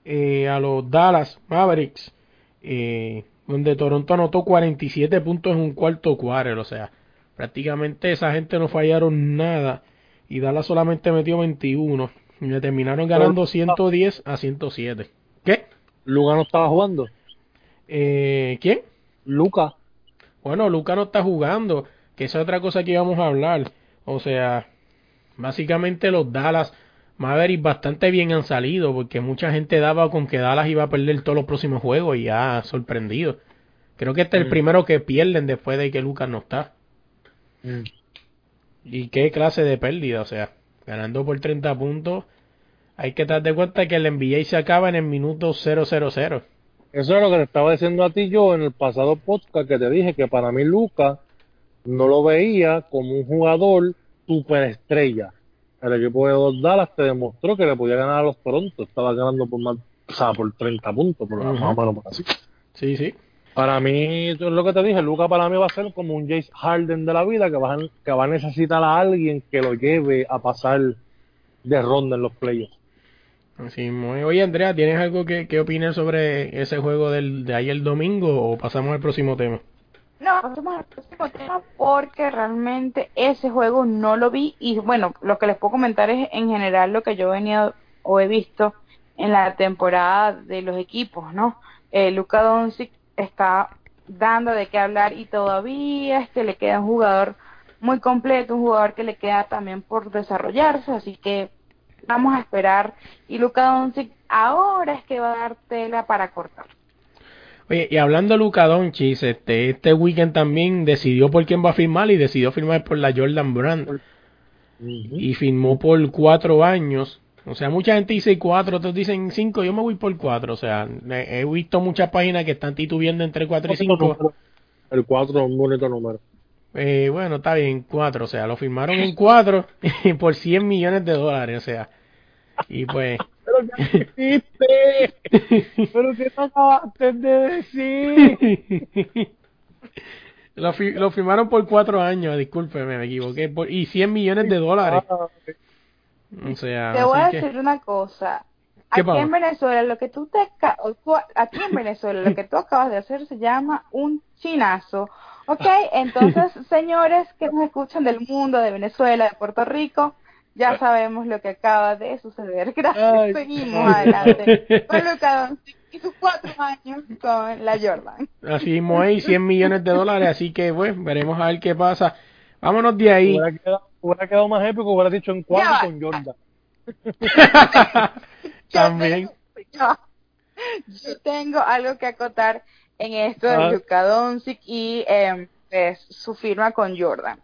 eh, a los Dallas Mavericks. Eh, donde Toronto anotó 47 puntos en un cuarto cuarto. O sea, prácticamente esa gente no fallaron nada y Dallas solamente metió 21 y le terminaron ganando 110 a 107. ¿Qué? ¿Luca no estaba jugando? Eh, ¿Quién? Luca. Bueno, Luca no está jugando, que esa es otra cosa que íbamos a hablar. O sea, básicamente los Dallas Mavericks bastante bien han salido, porque mucha gente daba con que Dallas iba a perder todos los próximos juegos y ha sorprendido. Creo que este es el mm. primero que pierden después de que Lucas no está. Mm. ¿Y qué clase de pérdida? O sea, ganando por 30 puntos, hay que dar de cuenta que el NBA se acaba en el minuto 000. Eso es lo que te estaba diciendo a ti yo en el pasado podcast que te dije que para mí Lucas no lo veía como un jugador superestrella. El equipo de dos Dallas te demostró que le podía ganar a los Toronto. Estaba ganando por más, o sea, por 30 puntos, por más o menos por así. Sí, sí. Para mí, es lo que te dije, Luca para mí va a ser como un Jace Harden de la vida que va, a, que va a necesitar a alguien que lo lleve a pasar de ronda en los playoffs. Así, muy. Oye, Andrea, ¿tienes algo que, que opinar sobre ese juego del, de ayer domingo o pasamos al próximo tema? No, pasamos al próximo tema porque realmente ese juego no lo vi y bueno, lo que les puedo comentar es en general lo que yo venía o he visto en la temporada de los equipos, ¿no? Eh, Luca Doncic está dando de qué hablar y todavía es que le queda un jugador muy completo, un jugador que le queda también por desarrollarse, así que vamos a esperar y Luca Doncic ahora es que va a dar tela para cortar. Oye, y hablando de Luca Doncic, este, este weekend también decidió por quién va a firmar y decidió firmar por la Jordan Brand. Y firmó por cuatro años o sea, mucha gente dice cuatro, otros dicen cinco, yo me voy por cuatro. O sea, he visto muchas páginas que están titubeando entre cuatro y cinco. El cuatro es un bonito número. Eh, bueno, está bien, cuatro. O sea, lo firmaron en cuatro (laughs) por 100 millones de dólares. O sea, y pues. (laughs) Pero (laughs) Pero qué te acabaste de decir. Lo, lo, firmaron por cuatro años, discúlpeme, me equivoqué. y 100 millones de dólares. Ah, te voy a decir una cosa. Aquí en Venezuela lo que tú te aquí en Venezuela lo que tú acabas de hacer se llama un chinazo. ¿Ok? (laughs) Entonces, señores que nos escuchan del mundo, de Venezuela, de Puerto Rico, ya sabemos lo que acaba de suceder. (laughs) Gracias. Seguimos adelante (laughs) con Luca y sus cuatro años con la Jordan. Así mismo hay 100 millones de dólares, así que bueno, veremos a ver qué pasa. Vámonos de ahí hubiera quedado más épico, hubiera dicho en cuatro con Jordan. (laughs) También. Yo, tengo algo que acotar en esto de ah. Luka Doncic y eh, pues, su firma con Jordan.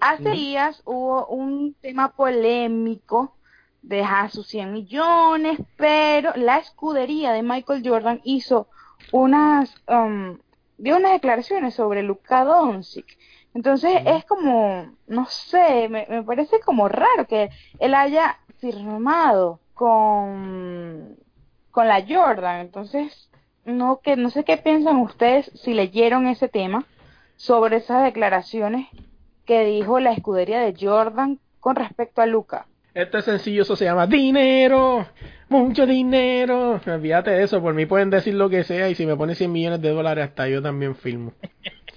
Hace días hubo un tema polémico de sus 100 millones, pero la escudería de Michael Jordan hizo unas um, dio unas declaraciones sobre Luka Doncic. Entonces es como, no sé, me, me parece como raro que él haya firmado con, con la Jordan. Entonces, no, que, no sé qué piensan ustedes si leyeron ese tema sobre esas declaraciones que dijo la escudería de Jordan con respecto a Luca. Esto es sencillo, eso se llama dinero, mucho dinero. Olvídate de eso, por mí pueden decir lo que sea y si me ponen 100 millones de dólares hasta yo también filmo.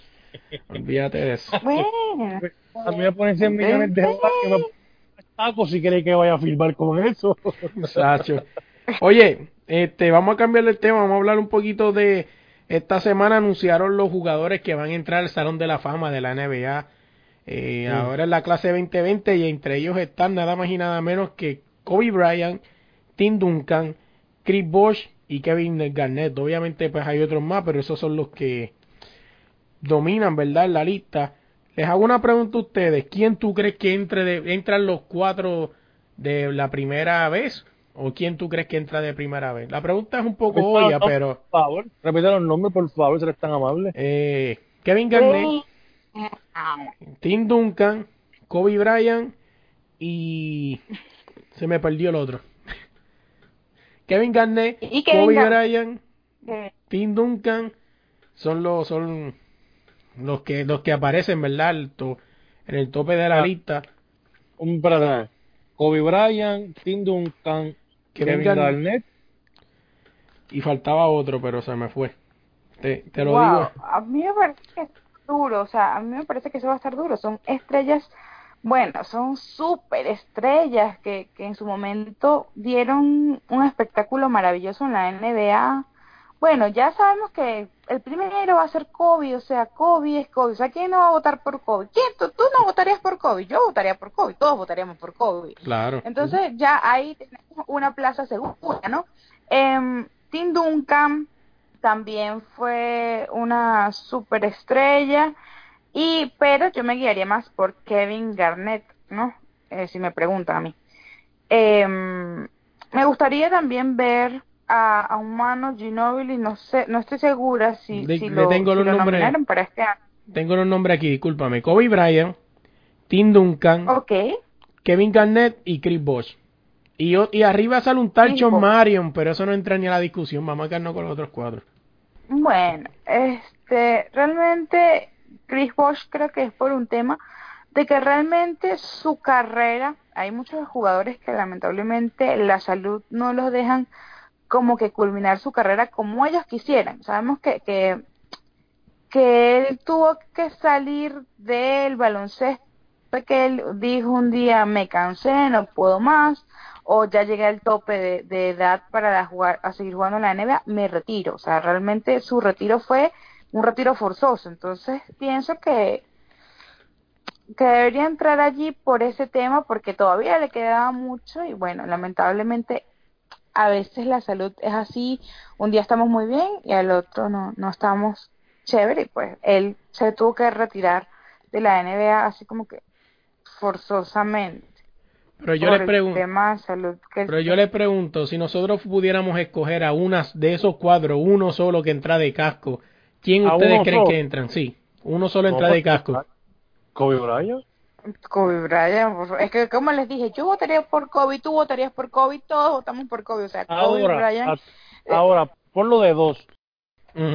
(laughs) Olvídate de eso. Bueno. A mí me ponen 100 millones de dólares taco si quiere que vaya a filmar con eso. Sacho. Oye, este, vamos a cambiar el tema, vamos a hablar un poquito de esta semana anunciaron los jugadores que van a entrar al Salón de la Fama de la NBA. Eh, Ahora en la clase 2020 y entre ellos están nada más y nada menos que Kobe Bryant, Tim Duncan, Chris Bosh y Kevin Garnett. Obviamente pues hay otros más, pero esos son los que dominan, ¿verdad? la lista. Les hago una pregunta a ustedes. ¿Quién tú crees que entre de, entran los cuatro de la primera vez? ¿O quién tú crees que entra de primera vez? La pregunta es un poco obvia, pero... Por favor, repite los nombres, por favor, si eres tan amable. Eh, Kevin Garnett, Tim Duncan, Kobe Bryant y se me perdió el otro. Kevin Garnett, ¿Y Kevin Kobe Gar- Bryant, Tim Duncan son los son los que los que aparecen, ¿verdad? El to- en el tope de la Ah. lista. Un verdad. Kobe Bryant, Tim Duncan, Kevin Kevin Garnett. Garnett. Y faltaba otro, pero se me fue. Te, te lo wow, digo. a mí me parece que duro, o sea, a mí me parece que eso va a estar duro. Son estrellas, bueno, son súper estrellas que, que en su momento dieron un espectáculo maravilloso en la NBA. Bueno, ya sabemos que el primero va a ser Kobe, o sea, Kobe es Kobe. O sea, ¿quién no va a votar por Kobe? ¿Quién? ¿Tú, tú no votarías por Kobe? Yo votaría por Kobe, todos votaríamos por Kobe. Claro. Entonces ya ahí tenemos una plaza segura, ¿no? Em, Tim Duncan también fue una superestrella, y pero yo me guiaría más por Kevin Garnett, ¿no? Eh, si me preguntan a mí. Em, me gustaría también ver a, a un Mano Ginobili, no sé, no estoy segura si, De- si le lo, tengo si los lo nombres. nominaron para este año. Tengo los nombres aquí, discúlpame. Kobe Bryant, Tim Duncan, Ok, Kevin Garnett y Chris Bosh. Y, arriba sale un tal John. Marion, pero eso no entra ni a la discusión. Vamos a quedarnos con los otros cuatro. Bueno, este, realmente Chris Bosh creo que es por un tema de que realmente su carrera, hay muchos jugadores que lamentablemente la salud no los dejan como que culminar su carrera como ellos quisieran. Sabemos que, que, que él tuvo que salir del baloncesto, que él dijo un día me cansé, no puedo más, o ya llegué al tope de, edad para jugar, a seguir jugando en la NBA, me retiro. O sea, realmente su retiro fue un retiro forzoso. Entonces pienso que que debería entrar allí por ese tema porque todavía le quedaba mucho y bueno, lamentablemente a veces la salud es así, un día estamos muy bien y al otro no, no estamos chévere y pues él se tuvo que retirar de la NBA así como que forzosamente Pero yo por le pregunto, pero yo le pregunto, si nosotros pudiéramos escoger a unas de esos cuadros, uno solo que entra de casco, ¿quién ¿A ustedes creen solo? que entran? Sí, uno solo entra de pues, casco. Kobe Bryant. Kobe Bryant, por favor. es que como les dije, yo votaría por Kobe, tú votarías por Kobe, todos votamos por Kobe, o sea, Kobe Ahora, Bryant, a- ahora, por lo de dos.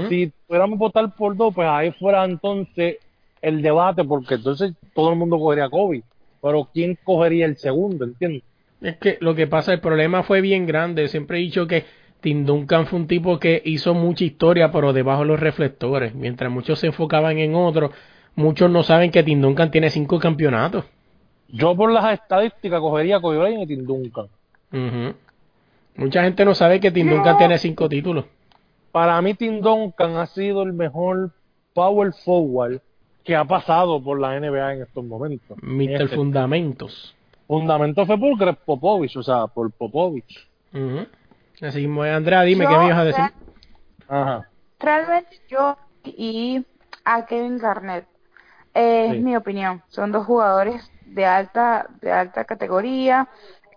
Si pudiéramos votar por dos, pues ahí fuera entonces el debate, porque entonces todo el mundo cogería a Kobe. Pero ¿quién cogería el segundo? ¿Entiendes? Es que lo que pasa, el problema fue bien grande. Siempre he dicho que Tim Duncan fue un tipo que hizo mucha historia, pero debajo de los reflectores. Mientras muchos se enfocaban en otro, muchos no saben que Tim Duncan tiene cinco campeonatos. Yo por las estadísticas cogería a Kobe Bryant y Tim Duncan. Mucha gente no sabe que Tim No. Duncan tiene cinco títulos. Para mí Tim Duncan ha sido el mejor power forward que ha pasado por la NBA en estos momentos. Mr. Este Fundamentos. fundamento fue por Greg Popovich, o sea, por Popovich. Ujú. Así mismo, Andrea, dime Yo, qué me ibas a decir. real- Ajá. realmente yo y a Kevin Garnett eh, Sí. es mi opinión son dos jugadores de alta de alta categoría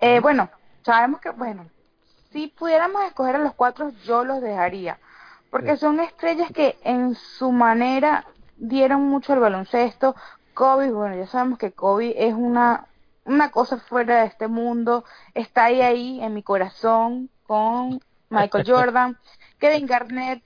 eh, bueno sabemos que bueno si pudiéramos escoger a los cuatro yo los dejaría porque Sí. son estrellas que en su manera dieron mucho al baloncesto Kobe bueno ya sabemos que Kobe es una una cosa fuera de este mundo está ahí ahí en mi corazón con Michael (laughs) Jordan Kevin Garnett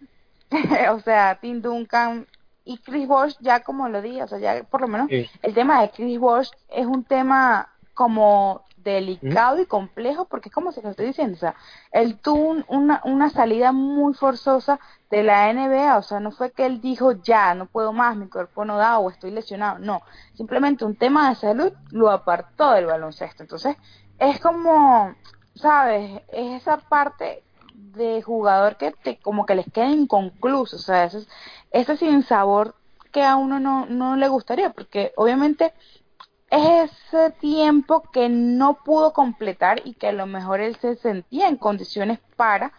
(laughs) o sea, Tim Duncan y Chris Bosh, ya como lo dije, o sea, ya por lo menos Sí. el tema de Chris Bosh es un tema como delicado y complejo, porque es como se lo estoy diciendo, o sea, él tuvo un- una, una salida muy forzosa de la NBA, o sea, no fue que él dijo, ya, no puedo más, mi cuerpo no da o estoy lesionado, no, simplemente un tema de salud lo apartó del baloncesto, entonces es como, sabes, es esa parte de jugador que te, como que les queda inconcluso, o sea, ese, ese sin sabor que a uno no, no le gustaría, porque obviamente es ese tiempo que no pudo completar y que a lo mejor él se sentía en condiciones para,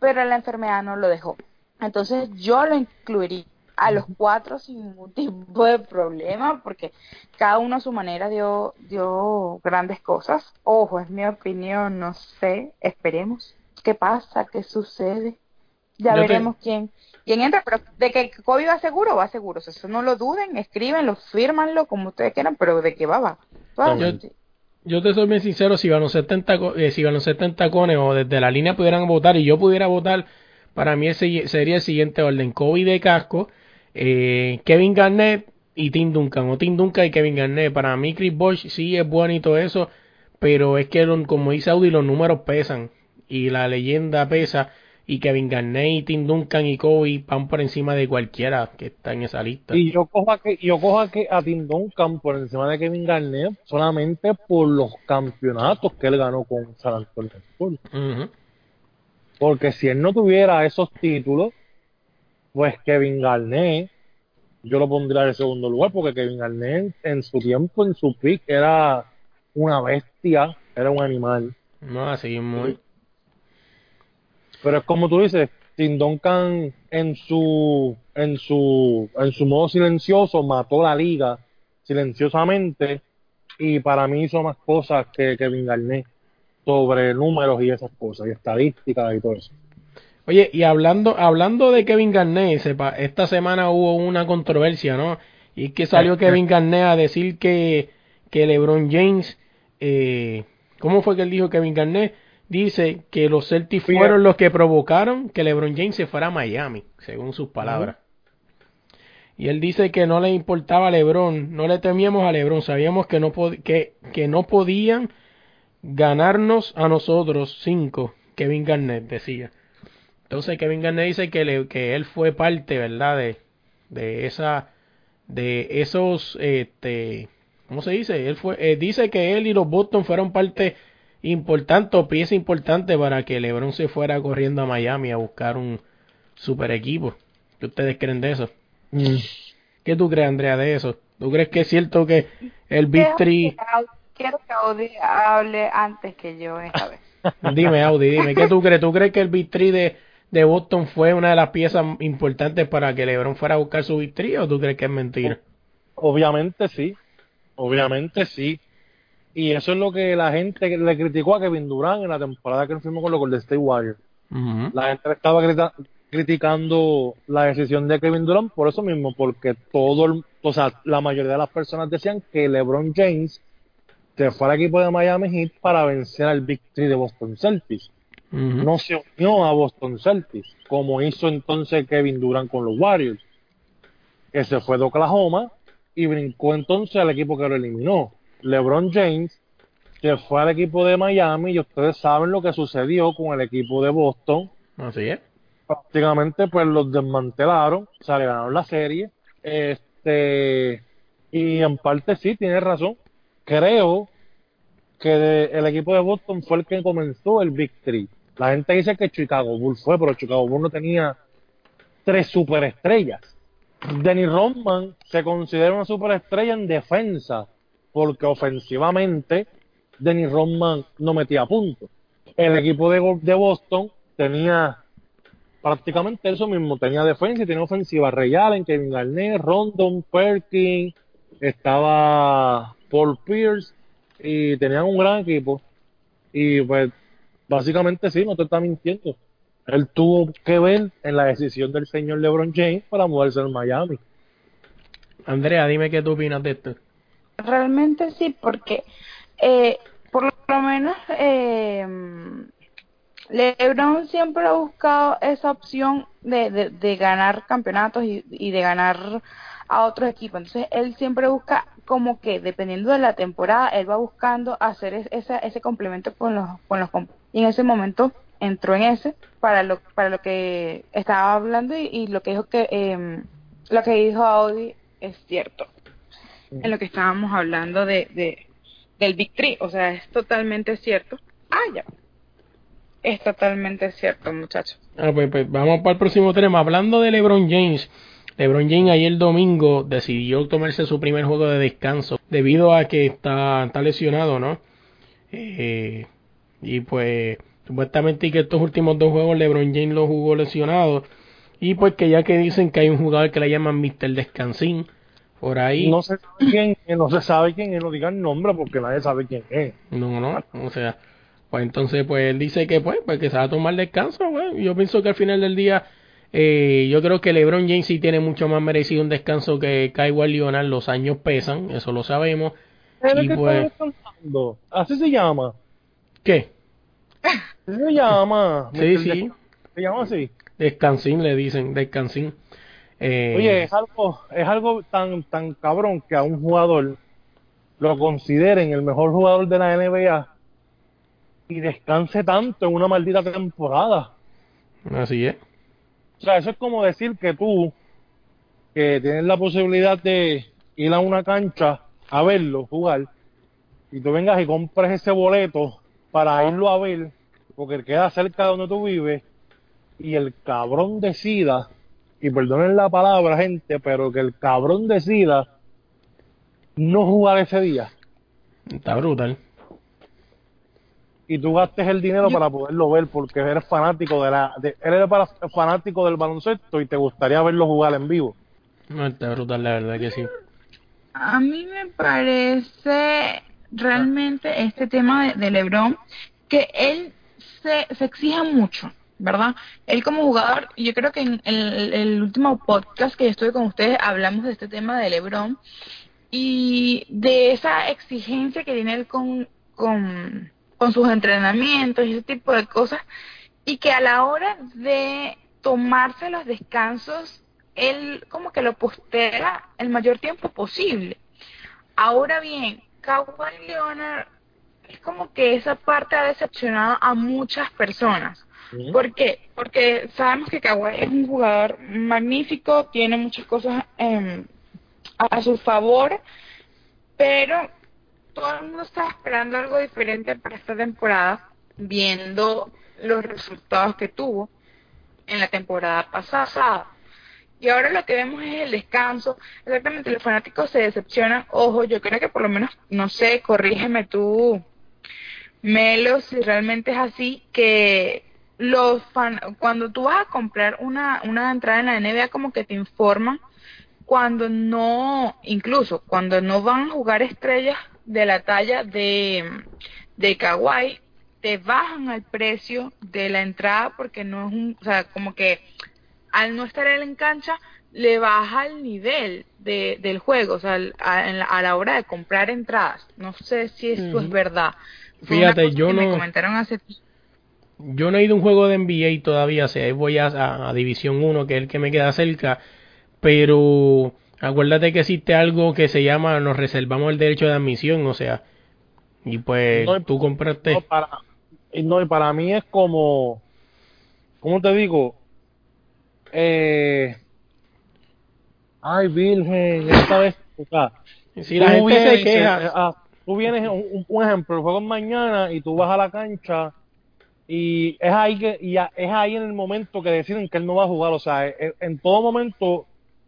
pero la enfermedad no lo dejó. Entonces yo lo incluiría a los cuatro sin ningún (laughs) tipo de problema, porque cada uno a su manera dio, dio grandes cosas. Ojo, es mi opinión, no sé, esperemos. ¿Qué pasa? ¿Qué sucede? ya veremos quién quién entra, pero de que Kobe va seguro, va seguro. eso no lo duden, escríbenlo, firmanlo como ustedes quieran, pero de que va, va. yo, te soy bien sincero, si van los 70, eh, si van los 70 cones o desde la línea pudieran votar y yo pudiera votar, para mí ese sería el siguiente orden. Kobe de casco, eh, Kevin Garnett y Tim Duncan, o Tim Duncan y Kevin Garnett. Para mí Chris Bosh sí es bueno y todo eso, pero es que como dice Audi, los números pesan y la leyenda pesa y Kevin Garnett, Tim Duncan y Kobe van por encima de cualquiera que está en esa lista. Y yo cojo a, que, yo cojo a, que, a Tim Duncan por encima de Kevin Garnett solamente por los campeonatos que él ganó con San Antonio Spurs. Porque si él no tuviera esos títulos, pues Kevin Garnett, yo lo pondría en segundo lugar, porque Kevin Garnett en su tiempo, en su pick, era una bestia, era un animal. No, así muy. Pero es como tú dices, Tim Duncan en su, en su, en su modo silencioso mató la liga silenciosamente y para mí hizo más cosas que Kevin Garnett sobre números y esas cosas y estadísticas y todo eso. Oye, y hablando, hablando de Kevin Garnett, sepa, esta semana hubo una controversia, ¿no? Y que salió (laughs) Kevin Garnett a decir que, que LeBron James, eh, ¿cómo fue que él dijo Kevin Garnett? Dice que los Celtics fueron los que provocaron que LeBron James se fuera a Miami, según sus palabras. Y él dice que no le importaba a LeBron, no le temíamos a LeBron, sabíamos que no, que, que no podían ganarnos a nosotros cinco, Kevin Garnett decía. Entonces Kevin Garnett dice que, que él fue parte, ¿verdad? De, de esa, de esos, este, ¿cómo se dice? Él fue, eh, dice que él y los Boston fueron parte importante o pieza importante para que LeBron se fuera corriendo a Miami a buscar un super equipo. ¿Qué ustedes creen de eso? Mm. ¿Qué tú crees, Andrea, de eso? ¿Tú crees que es cierto que el Big Three... Quiero que Audi hable antes que yo esta vez. (laughs) dime, Audi, dime, ¿qué tú crees? ¿Tú crees que el Big Three de, de Boston fue una de las piezas importantes para que LeBron fuera a buscar su Big Three o tú crees que es mentira? Obviamente sí, obviamente sí. Y eso es lo que la gente le criticó a Kevin Durant en la temporada que fuimos con los Golden State Warriors. La gente estaba criticando la decisión de Kevin Durant por eso mismo, porque todo, o sea, la mayoría de las personas decían que LeBron James se fue al equipo de Miami Heat para vencer al Big Three de Boston Celtics. No se unió a Boston Celtics, como hizo entonces Kevin Durant con los Warriors, que se fue de Oklahoma y brincó entonces al equipo que lo eliminó. LeBron James que fue al equipo de Miami y ustedes saben lo que sucedió con el equipo de Boston. Así es. Prácticamente pues los desmantelaron, o sea, le ganaron la serie. Este y en parte sí, tiene razón. Creo que el equipo de Boston fue el que comenzó el victory. La gente dice que Chicago Bulls fue, pero Chicago Bulls no tenía tres superestrellas. Denny Rodman se considera una superestrella en defensa porque ofensivamente Dennis Rodman no metía puntos. El equipo de, de Boston tenía prácticamente eso mismo, tenía defensa y tenía ofensiva. Ray Allen, Kevin Garnett, Rondon, Perkins, estaba Paul Pierce y tenían un gran equipo. Y pues básicamente sí, no te está mintiendo. Él tuvo que ver en la decisión del señor LeBron James para moverse en Miami. Andrea, dime qué tú opinas de esto. Realmente sí, porque eh, por lo menos eh, LeBron siempre ha buscado esa opción de, de, ganar campeonatos y, de ganar a otros equipos. Entonces él siempre busca como que dependiendo de la temporada, él va buscando hacer ese, ese complemento con los, con los y en ese momento entró en ese para lo para lo que estaba hablando y, lo que dijo que eh, lo que dijo Audi es cierto en lo que estábamos hablando de, de del Big Tree, o sea, es totalmente cierto. Ah, ya. Es totalmente cierto, muchachos. Ah, pues, pues, vamos para el próximo tema. Hablando de LeBron James, LeBron James ayer domingo decidió tomarse su primer juego de descanso debido a que está, está lesionado, ¿no? Eh, y pues supuestamente que estos últimos dos juegos LeBron James los jugó lesionado y pues que ya que dicen que hay un jugador que le llaman Mr. Descansín por ahí. No se sabe quién es, no se sabe quién es, no digan nombre porque nadie sabe quién es. No, no, o sea, Pues entonces, pues él dice que pues, pues que se va a tomar descanso, güey. Yo pienso que al final del día, eh, yo creo que LeBron James sí tiene mucho más merecido un descanso que Kawhi Leonard. Los años pesan, eso lo sabemos. y pues, Así se llama. ¿Qué? Se llama. Sí, sí. Se llama así. Descansín le dicen, descansín. Eh, Oye, es algo, es algo tan, tan cabrón que a un jugador lo consideren el mejor jugador de la NBA y descanse tanto en una maldita temporada. Así es. O sea, eso es como decir que tú, que tienes la posibilidad de ir a una cancha a verlo jugar, y tú vengas y compres ese boleto para irlo a ver, porque queda cerca de donde tú vives, y el cabrón decida, y perdonen la palabra, gente, pero que el cabrón decida no jugar ese día. Está brutal y tú gastes el dinero para poderlo ver porque eres fanático de la eres fanático del baloncesto y te gustaría verlo jugar en vivo. No, está brutal, la verdad que sí. A mí me parece realmente este tema de, LeBron que él se, se exige mucho, ¿verdad? Él como jugador, yo creo que en el, último podcast que estuve con ustedes hablamos de este tema de LeBron y de esa exigencia que tiene él con, con con sus entrenamientos y ese tipo de cosas, y que a la hora de tomarse los descansos, él como que lo postera el mayor tiempo posible. Ahora bien, Kawhi Leonard es como que esa parte ha decepcionado a muchas personas. ¿Por qué? Porque sabemos que Kawhi es un jugador magnífico, tiene muchas cosas a su favor, pero todo el mundo está esperando algo diferente para esta temporada, viendo los resultados que tuvo en la temporada pasada. Y ahora lo que vemos es el descanso. Exactamente, los fanáticos se decepcionan. Ojo, yo creo que por lo menos, no sé, corrígeme tú, Melo, si realmente es así, que los fan cuando tú vas a comprar una, una entrada en la NBA, como que te informan cuando no, incluso cuando no van a jugar estrellas de la talla de, de Kawaii, te bajan al precio de la entrada porque no es un, o sea, como que al no estar él en cancha, le baja el nivel de, del juego, o sea, a, la hora de comprar entradas. No sé si eso es verdad. Fíjate, yo no. Me comentaron hace yo no he ido a un juego de NBA todavía, o sea, voy a, a, División 1, que es el que me queda cerca, pero acuérdate que existe algo que se llama nos reservamos el derecho de admisión, o sea, y pues tú compraste. No, para, no, y para mí es como, ¿cómo te digo? Eh, ay, Virgen, esta vez, o sea, si la gente se queja. Eh, ah, tú vienes, un, un, ejemplo, el juego es mañana y tú vas a la cancha y es ahí que y es ahí en el momento que deciden que él no va a jugar, o sea, en todo momento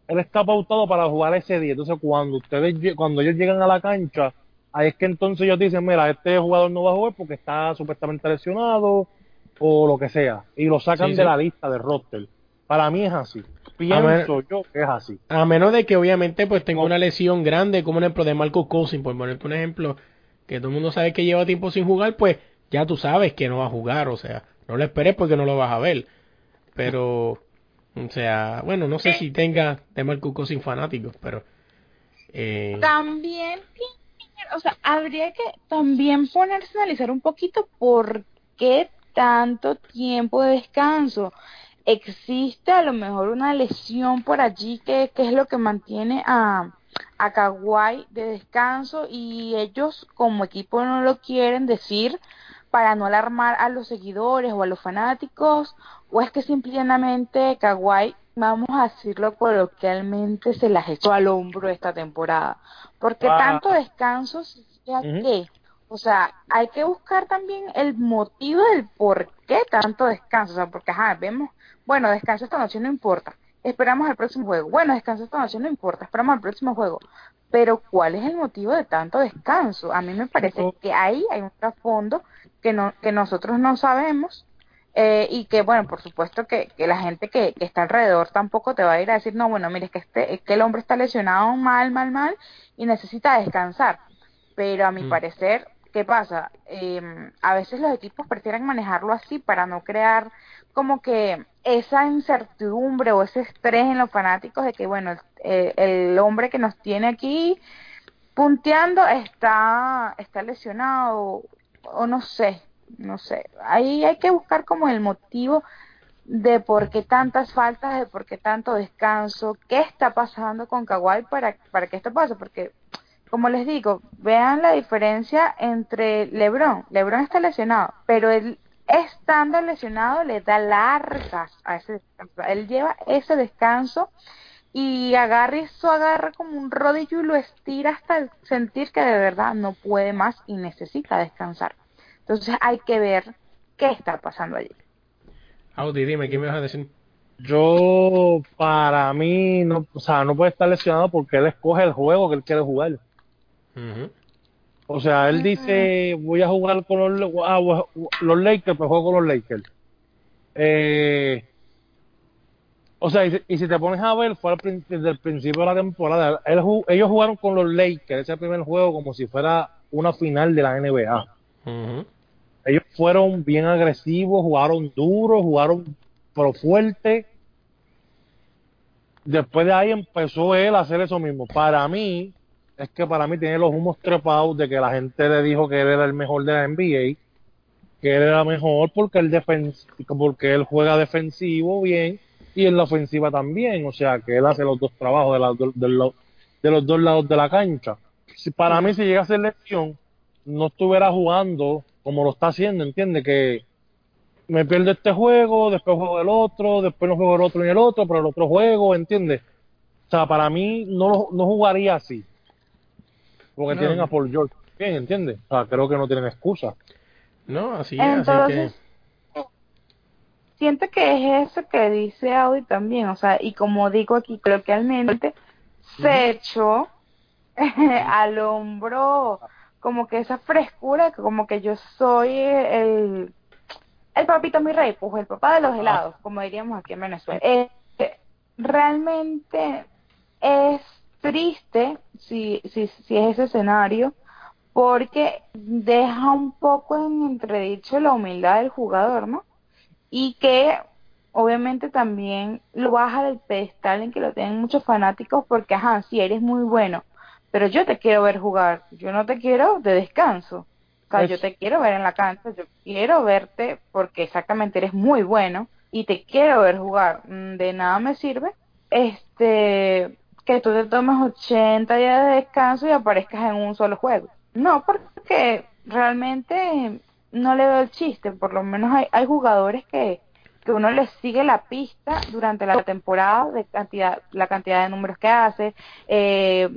él está pautado para jugar ese día. Entonces, cuando ustedes cuando ellos llegan a la cancha, ahí es que entonces ellos dicen, mira, este jugador no va a jugar porque está supuestamente lesionado o lo que sea. Y lo sacan de la lista de roster. Para mí es así. Pienso yo que es así. A menos de que obviamente pues tenga una lesión grande, como en el de Marco Cousin, por ponerte un ejemplo, que todo el mundo sabe que lleva tiempo sin jugar, pues ya tú sabes que no va a jugar, o sea, no lo esperes porque no lo vas a ver. Pero o sea, bueno, no sé si tenga de Marco sin fanáticos, pero... Eh... También, o sea, habría que también ponerse a analizar un poquito por qué tanto tiempo de descanso. Existe a lo mejor una lesión por allí que, que es lo que mantiene a, a Kawhi de descanso y ellos como equipo no lo quieren decir para no alarmar a los seguidores o a los fanáticos o es que simplemente Kawhi, vamos a decirlo coloquialmente, se las echó al hombro esta temporada. Porque ah. tanto descanso, o sea, hay que buscar también el motivo del por qué tanto descanso. O sea, porque, ajá, vemos, bueno, descanso esta noche no importa. Esperamos el próximo juego. Bueno, descanso esta noche no importa. Esperamos el próximo juego. Pero, ¿cuál es el motivo de tanto descanso? A mí me parece que ahí hay un trasfondo que, no, que nosotros no sabemos eh, y que bueno por supuesto que, que la gente que, que, está alrededor tampoco te va a ir a decir no bueno mire es que este es que el hombre está lesionado mal mal mal y necesita descansar pero a mi mm. parecer ¿qué pasa? Eh, a veces los equipos prefieren manejarlo así para no crear como que esa incertidumbre o ese estrés en los fanáticos de que, bueno, el, el hombre que nos tiene aquí punteando está, está lesionado o no sé, no sé. Ahí hay que buscar como el motivo de por qué tantas faltas, de por qué tanto descanso, qué está pasando con Kawhi para, para que esto pase, porque como les digo, vean la diferencia entre LeBron. LeBron está lesionado, pero él estando lesionado le da largas a ese descanso. Él lleva ese descanso y agarra eso, agarra como un rodillo y lo estira hasta sentir que de verdad no puede más y necesita descansar. Entonces hay que ver qué está pasando allí. Audi, dime, ¿qué me vas a decir? Yo, para mí, no, o sea, no puede estar lesionado porque él escoge el juego que él quiere jugar. O sea, él dice, voy a jugar con los, ah, los Lakers, pues juego con los Lakers. Eh, o sea, y, si te pones a ver, fue desde el principio de la temporada, ellos jugaron con los Lakers, ese primer juego, como si fuera una final de la NBA. Ellos fueron bien agresivos, jugaron duro, jugaron pro fuerte. Después de ahí empezó él a hacer eso mismo. Para mí, es que para mí tiene los humos trepados de que la gente le dijo que él era el mejor de la NBA, que él era mejor porque él, porque él juega defensivo bien y en la ofensiva también, o sea que él hace los dos trabajos de, de, de los dos lados de la cancha. Si, para mí si llega a ser lesión, no estuviera jugando como lo está haciendo, entiende que me pierdo este juego, después juego el otro, después no juego el otro ni el otro, pero el otro juego, entiende O sea, para mí no, no jugaría así. Porque tienen a Paul George. Bien, ¿entiendes? O sea, creo que no tienen excusa. No, así es. Entonces, siento que es eso que dice Audi también. O sea, y como digo aquí, creo que realmente se echó (laughs) al hombro como que esa frescura, como que yo soy el, el papito mi rey, pues el papá de los helados, como diríamos aquí en Venezuela. Eh, realmente es triste si, si, si es ese escenario, porque deja un poco en entredicho la humildad del jugador, ¿no? Y que obviamente también lo baja del pedestal en que lo tienen muchos fanáticos porque, ajá, si eres muy bueno, pero yo te quiero ver jugar, yo no te quiero de descanso. O sea, yo te quiero ver en la cancha, yo quiero verte porque exactamente eres muy bueno y te quiero ver jugar. Mm, de nada me sirve este que tú te tomes 80 días de descanso y aparezcas en un solo juego. No, porque realmente no le veo el chiste. Por lo menos hay, hay jugadores que, que uno les sigue la pista durante la temporada de cantidad, la cantidad de números que hace, eh,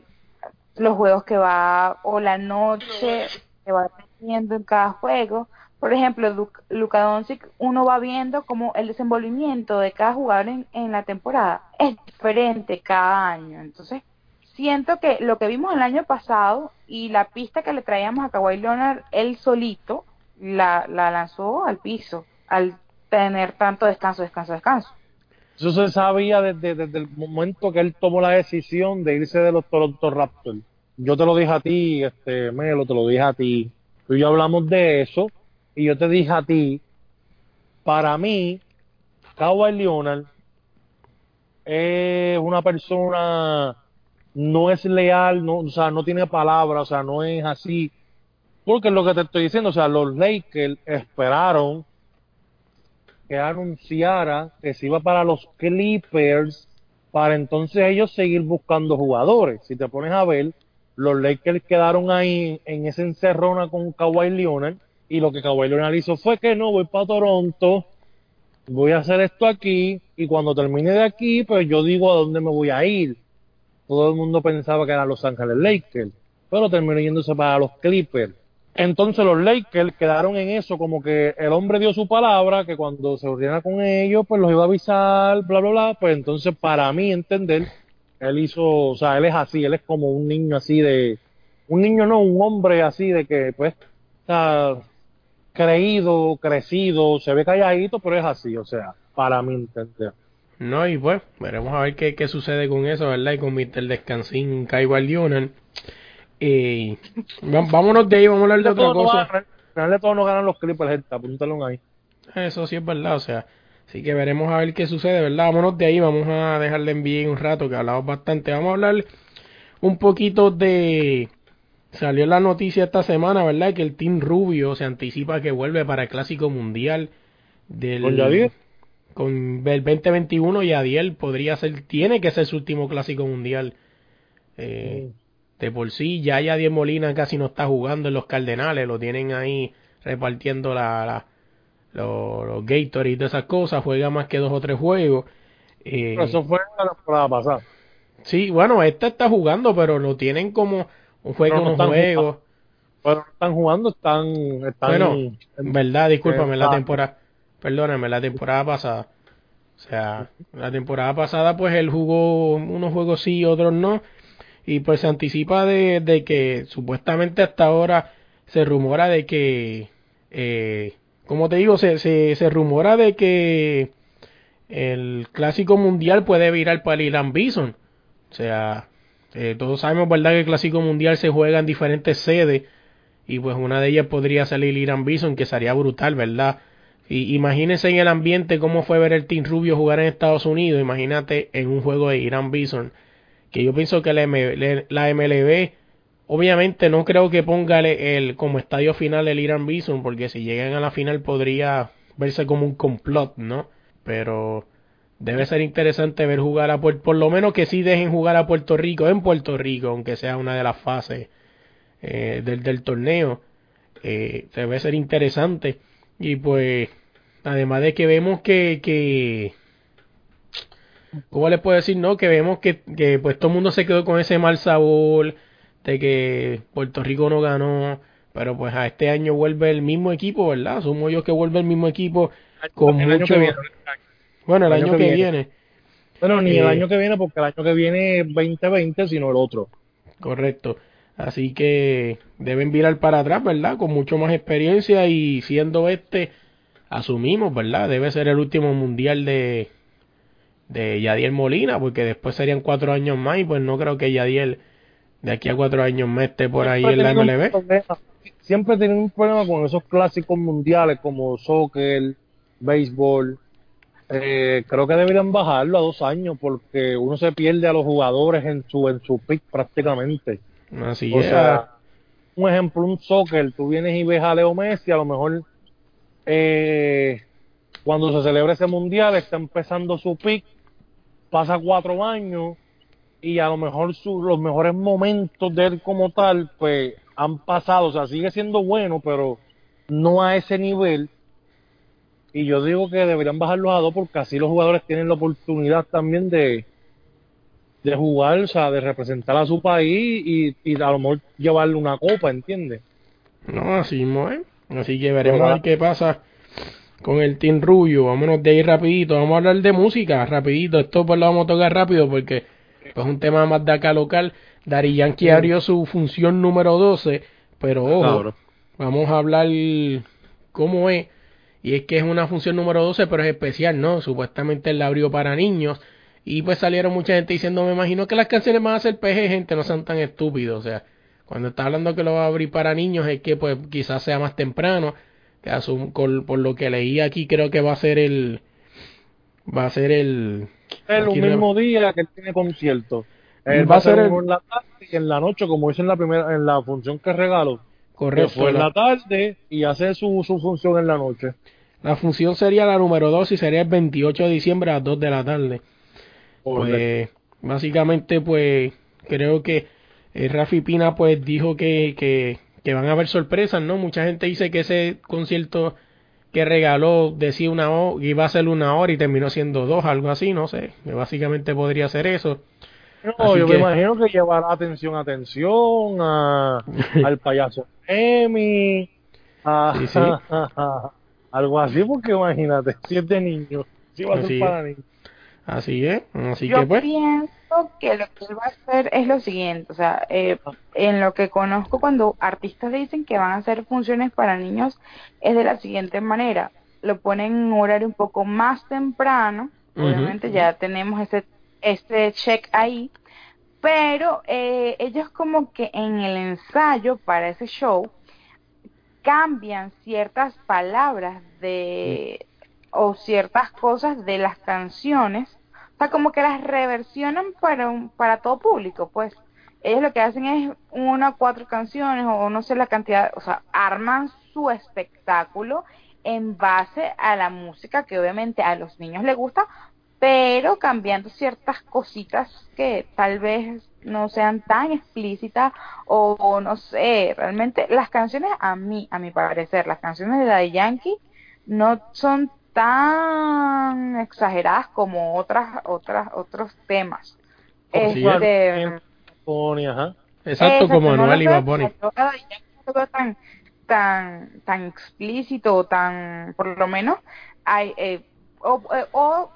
los juegos que va o la noche que va teniendo en cada juego. Por ejemplo, Luka Doncic, uno va viendo como el desenvolvimiento de cada jugador en, en la temporada es diferente cada año. Entonces, siento que lo que vimos el año pasado y la pista que le traíamos a Kawhi Leonard, él solito la, la lanzó al piso al tener tanto descanso, descanso, descanso. Eso se sabía desde, desde el momento que él tomó la decisión de irse de los Toronto Raptors. Yo te lo dije a ti, este Melo, te lo dije a ti. Tú y yo hablamos de eso y yo te dije a ti, para mí, Kawhi Leonard es una persona, no es leal, no, o sea, no tiene palabra, o sea, no es así. Porque es lo que te estoy diciendo, o sea, los Lakers esperaron que anunciara que se iba para los Clippers para entonces ellos seguir buscando jugadores. Si te pones a ver, los Lakers quedaron ahí en esa encerrona con Kawhi Leonard y lo que Kawhi Leonard hizo fue que no, voy para Toronto, voy a hacer esto aquí y cuando termine de aquí, pues yo digo a dónde me voy a ir. Todo el mundo pensaba que era Los Ángeles Lakers, pero terminó yéndose para los Clippers. Entonces los Lakers quedaron en eso, como que el hombre dio su palabra, que cuando se ordena con ellos, pues los iba a avisar, bla, bla, bla. Pues entonces, para mí entender, él hizo, o sea, él es así, él es como un niño así de, un niño no, un hombre así de que, pues, está creído, crecido, se ve calladito, pero es así, o sea, para mí entender. No, y pues, veremos a ver qué, qué sucede con eso, ¿verdad? Y con Mr. Descansín Kaiwal Leonard Eh, vámonos de ahí, vamos a hablar de otra cosa. al final de todo no ganan los Clippers, gente, apúntalo ahí. Eso sí es verdad, o sea, así que veremos a ver qué sucede, ¿verdad? Vámonos de ahí, vamos a dejarle en bien un rato, que hablamos bastante. Vamos a hablar un poquito de... Salió la noticia esta semana, ¿verdad? Que el Team Rubio se anticipa que vuelve para el Clásico Mundial del... ¿Con Yadier? Con el 2021 Yadiel podría ser, tiene que ser su último Clásico Mundial. Eh, mm. De por sí, ya Yadiel Molina casi no está jugando en los Cardenales, lo tienen ahí repartiendo la los, los Gator y todas esas cosas, juega más que dos o tres juegos. Eh, eso fue la temporada pasada. Sí, bueno, este está jugando, pero lo tienen como un juego, no, no juego. Pero están jugando, están, están bueno, en verdad, discúlpame, la temporada, perdóname, la temporada pasada. O sea, la temporada pasada pues él jugó unos juegos sí y otros no. Y pues se anticipa de, de que supuestamente hasta ahora se rumora de que eh, como te digo, se, se, se rumora de que el clásico mundial puede virar para el Irán Bison. O sea, eh, todos sabemos, ¿verdad?, que el clásico mundial se juega en diferentes sedes. Y pues una de ellas podría salir Irán Bison, que sería brutal, ¿verdad? Y imagínense en el ambiente cómo fue ver el Team Rubio jugar en Estados Unidos. Imagínate en un juego de Irán Bison. Que yo pienso que la, MLB Obviamente no creo que ponga el, como estadio final el Irán Bison, porque si llegan a la final podría verse como un complot, ¿no? Pero debe ser interesante ver jugar a Puerto por lo menos que sí dejen jugar a Puerto Rico en Puerto Rico, aunque sea una de las fases eh, del, del torneo. Eh, debe ser interesante. Y pues, además de que vemos que, que ¿cómo les puedo decir? No, que vemos que, que pues todo el mundo se quedó con ese mal sabor de que Puerto Rico no ganó, pero pues a este año vuelve el mismo equipo, ¿verdad? Asumo yo que vuelve el mismo equipo con mucho... Bueno, el, año, que, viene. Bueno, ni el eh, año que viene porque el año que viene es 2020, sino el otro. Correcto. Así que deben virar para atrás, ¿verdad? Con mucho más experiencia y siendo este, asumimos, ¿verdad? Debe ser el último mundial de, de Yadiel Molina, porque después serían cuatro años más y pues no creo que Yadiel de aquí a cuatro años me esté por ahí en la MLB. Siempre tienen un problema con esos clásicos mundiales como soccer, béisbol. Eh, creo que deberían bajarlo a dos años porque uno se pierde a los jugadores en su en su pick prácticamente. Así o sea, un ejemplo, un soccer, tú vienes y ves a Leo Messi, a lo mejor eh, cuando se celebra ese mundial está empezando su pick, pasa cuatro años y a lo mejor su, los mejores momentos de él como tal, pues han pasado, o sea, sigue siendo bueno, pero no a ese nivel. Y yo digo que deberían bajarlos a dos porque así los jugadores tienen la oportunidad también de, de jugar, o sea, de representar a su país y, y a lo mejor llevarle una copa, ¿entiendes? No, así no es. Así que veremos a ver qué pasa con el Team Rubio. Vámonos de ahí rapidito. Vamos a hablar de música rapidito. Esto pues lo vamos a tocar rápido porque pues un tema más de acá local. Dari Yankee abrió su función número 12, pero ojo, vamos a hablar cómo es. Y es que es una función número 12, pero es especial, ¿no? Supuestamente él la abrió para niños. Y pues salieron mucha gente diciendo, me imagino que las canciones van a ser PG, gente, no sean tan estúpidos. O sea, cuando está hablando que lo va a abrir para niños, es que pues quizás sea más temprano. Que por lo que leí aquí, creo que va a ser el. Va a ser el el mismo día que él tiene concierto. Él va, a ser en la tarde y en la noche, como dice en la primera, en la función que regalo. Correcto. en la tarde y hace su, su función en la noche. La función sería la número 2 y sería el 28 de diciembre a las 2 de la tarde. Pues, básicamente, pues, creo que eh, Rafi Pina, pues, dijo que, que, que van a haber sorpresas, ¿no? Mucha gente dice que ese concierto que regaló decía una hora, iba a ser una hora y terminó siendo dos, algo así, no sé. Básicamente podría ser eso. No, yo me imagino que llevará atención, atención a, (laughs) al payaso Emi, (laughs) algo así, porque imagínate, si es de niño, si va a ser para niños. Así es, así que pues que lo que él va a hacer es lo siguiente, o sea, eh, en lo que conozco cuando artistas dicen que van a hacer funciones para niños es de la siguiente manera, lo ponen en un horario un poco más temprano, obviamente ya tenemos ese, este check ahí, pero eh, ellos como que en el ensayo para ese show cambian ciertas palabras de o ciertas cosas de las canciones, como que las reversionan para un, para todo público, pues. Ellos lo que hacen es una o cuatro canciones o no sé la cantidad, o sea, arman su espectáculo en base a la música que obviamente a los niños les gusta, pero cambiando ciertas cositas que tal vez no sean tan explícitas o, no sé, realmente las canciones a mí, a mi parecer, las canciones de Daddy Yankee no son tan exageradas como otras otras otros temas. Este, Exacto, como Anuel y Bad Bunny. Tan tan tan explícito o tan por lo menos hay eh, o, eh, o,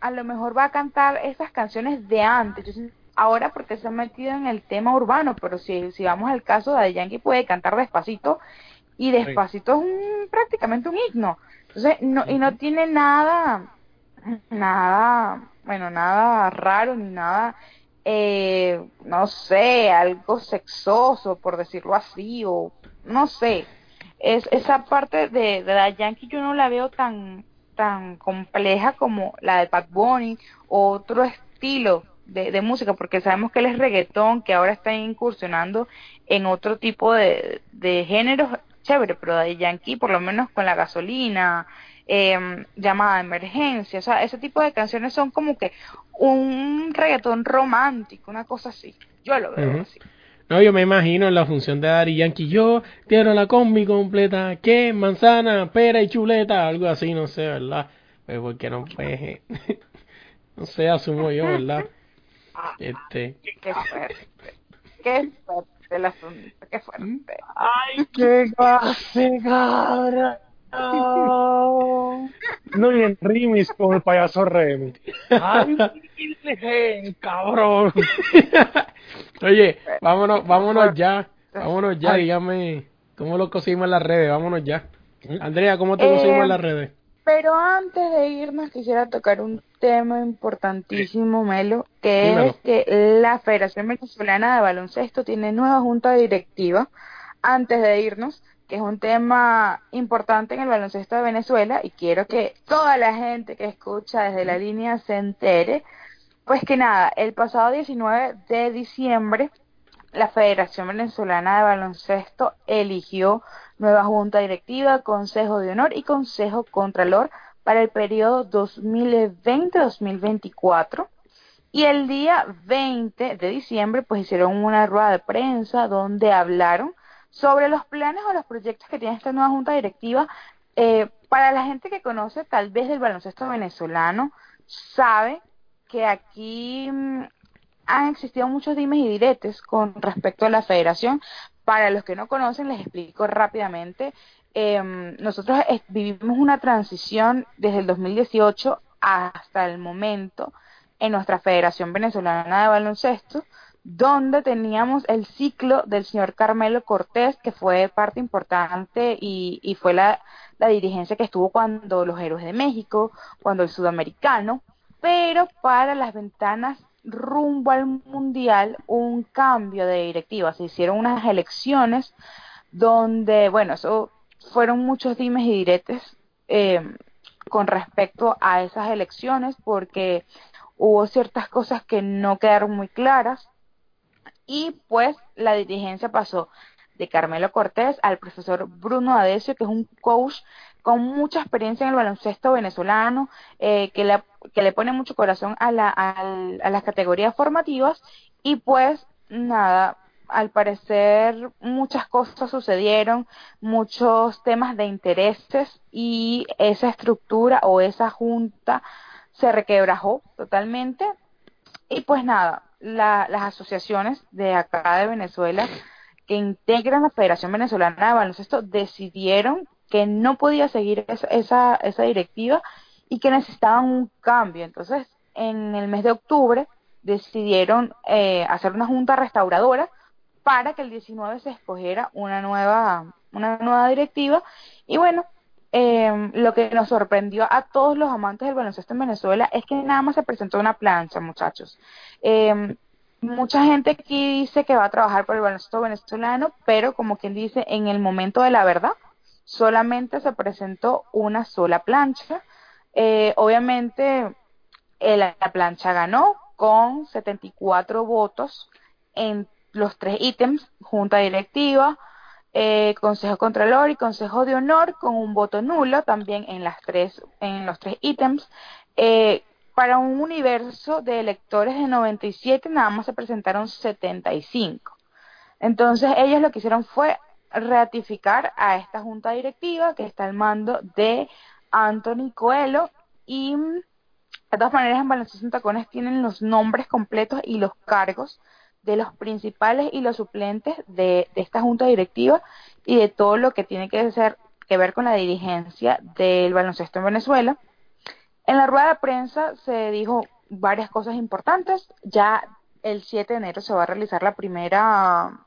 a lo mejor va a cantar esas canciones de antes ahora porque se ha metido en el tema urbano pero si, si vamos al caso de Yankee puede cantar despacito y despacito es un, prácticamente un himno entonces no y no tiene nada nada bueno nada raro ni nada eh, no sé, algo sexoso, por decirlo así, o no sé. Es, esa parte de, de la Yankee yo no la veo tan, tan compleja como la de Pat Bunny o otro estilo de, de, música, porque sabemos que él es reggaetón, que ahora está incursionando en otro tipo de, de géneros, chévere, pero de Yankee, por lo menos con la gasolina, eh, llamada emergencia, o sea, ese tipo de canciones son como que un reggaetón romántico, una cosa así. Yo lo veo así. No, yo me imagino en la función de Dari Yankee, yo quiero la combi completa, ¿qué? Manzana, pera y chuleta, algo así, no sé, ¿verdad? Pues porque no, pues, (laughs) no sé, asumo yo, ¿verdad? (laughs) Este. Qué fuerte, qué fuerte el asunto, qué fuerte. Ay, (laughs) qué clase, cabra. No, no, y en Rimis con el payaso Remy. Ay, (laughs) cabrón. (laughs) Oye, vámonos, vámonos ya. Vámonos ya, dígame cómo lo conseguimos en las redes. Vámonos ya. Andrea, ¿cómo te conseguimos en las redes? Pero antes de irnos quisiera tocar un tema importantísimo, Melo, que es que la Federación Venezolana de Baloncesto tiene nueva junta directiva. Antes de irnos, que es un tema importante en el baloncesto de Venezuela y quiero que toda la gente que escucha desde la línea se entere. Pues que nada, el pasado 19 de diciembre la Federación Venezolana de Baloncesto eligió nueva junta directiva, consejo de honor y consejo contralor para el periodo 2020-2024. Y el día 20 de diciembre pues hicieron una rueda de prensa donde hablaron sobre los planes o los proyectos que tiene esta nueva junta directiva. Eh, para la gente que conoce tal vez del baloncesto venezolano, sabe que aquí mm, han existido muchos dimes y diretes con respecto a la federación. Para los que no conocen, les explico rápidamente. Eh, nosotros vivimos una transición desde el 2018 hasta el momento en nuestra Federación Venezolana de Baloncesto, donde teníamos el ciclo del señor Carmelo Cortés, que fue parte importante y, y fue la, la, dirigencia que estuvo cuando los héroes de México, cuando el sudamericano, pero para las ventanas rumbo al mundial un cambio de directiva, se hicieron unas elecciones donde, bueno, eso fueron muchos dimes y diretes eh, con respecto a esas elecciones porque hubo ciertas cosas que no quedaron muy claras. Y pues la dirigencia pasó de Carmelo Cortés al profesor Bruno Adesio, que es un coach con mucha experiencia en el baloncesto venezolano, eh, que, le, que le pone mucho corazón a, la, a, a las categorías formativas y pues nada, al parecer muchas cosas sucedieron, muchos temas de intereses y esa estructura o esa junta se requebrajó totalmente. Y pues nada, la, las asociaciones de acá de Venezuela que integran la Federación Venezolana de Baloncesto decidieron que no podía seguir esa, esa, esa directiva y que necesitaban un cambio. Entonces, en el mes de octubre decidieron eh, hacer una junta restauradora para que el 19 se escogiera una nueva una nueva directiva y bueno eh, lo que nos sorprendió a todos los amantes del baloncesto en Venezuela es que nada más se presentó una plancha, muchachos. Eh, mucha gente aquí dice que va a trabajar por el baloncesto venezolano, pero como quien dice, en el momento de la verdad, solamente se presentó una sola plancha. Eh, obviamente, eh, la plancha ganó con 74 votos en los tres ítems, junta directiva, eh, consejo contralor y consejo de honor con un voto nulo también en las tres en los tres ítems para un universo de electores de 97 nada más se presentaron 75 entonces ellos lo que hicieron fue ratificar a esta junta directiva que está al mando de Anthony Coelho y de todas maneras en baloncesto Tacones tienen los nombres completos y los cargos de los principales y los suplentes de, esta junta directiva y de todo lo que tiene que, ser, que ver con la dirigencia del baloncesto en Venezuela. En la rueda de prensa se dijo varias cosas importantes. Ya el 7 de enero se va a realizar la primera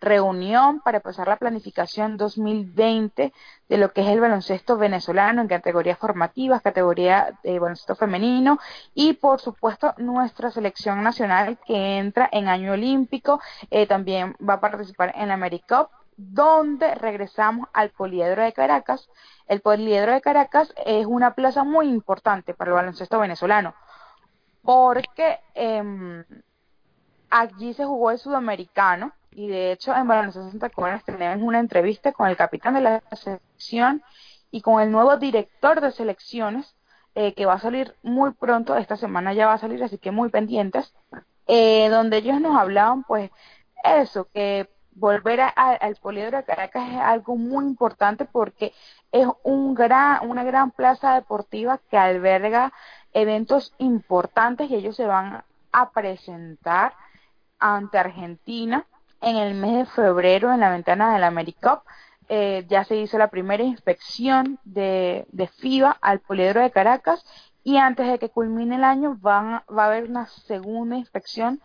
reunión para empezar la planificación 2020 de lo que es el baloncesto venezolano en categorías formativas, categoría de baloncesto femenino y por supuesto nuestra selección nacional que entra en año olímpico, eh, también va a participar en la AmeriCup donde regresamos al Poliedro de Caracas. El Poliedro de Caracas es una plaza muy importante para el baloncesto venezolano porque eh, allí se jugó el sudamericano y de hecho en Baloncesto Santa Cruz tenemos una entrevista con el capitán de la selección y con el nuevo director de selecciones eh, que va a salir muy pronto, esta semana ya va a salir, así que muy pendientes, eh, donde ellos nos hablaban pues eso, que volver al Poliedro de Caracas es algo muy importante porque es un gran, una gran plaza deportiva que alberga eventos importantes y ellos se van a presentar ante Argentina en el mes de febrero en la ventana de la AmeriCup. Eh, ya se hizo la primera inspección de, de FIBA al poliedro de Caracas y antes de que culmine el año van, va a haber una segunda inspección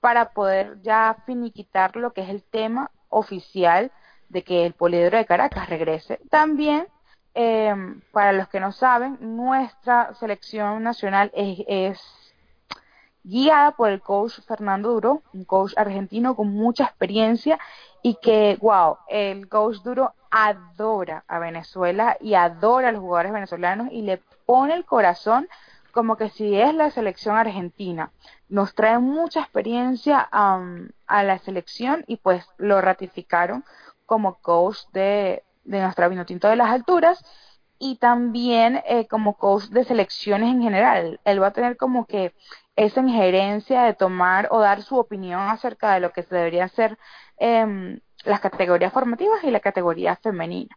para poder ya finiquitar lo que es el tema oficial de que el poliedro de Caracas regrese. También, eh, para los que no saben, nuestra selección nacional es, es guiada por el coach Fernando Duro, un coach argentino con mucha experiencia y que, wow, el coach Duro adora a Venezuela y adora a los jugadores venezolanos y le pone el corazón como que si es la selección argentina. Nos trae mucha experiencia a la selección y pues lo ratificaron como coach de, de nuestra Vinotinto de las Alturas y también eh, como coach de selecciones en general. Él va a tener como que esa injerencia de tomar o dar su opinión acerca de lo que se debería hacer eh, las categorías formativas y la categoría femenina.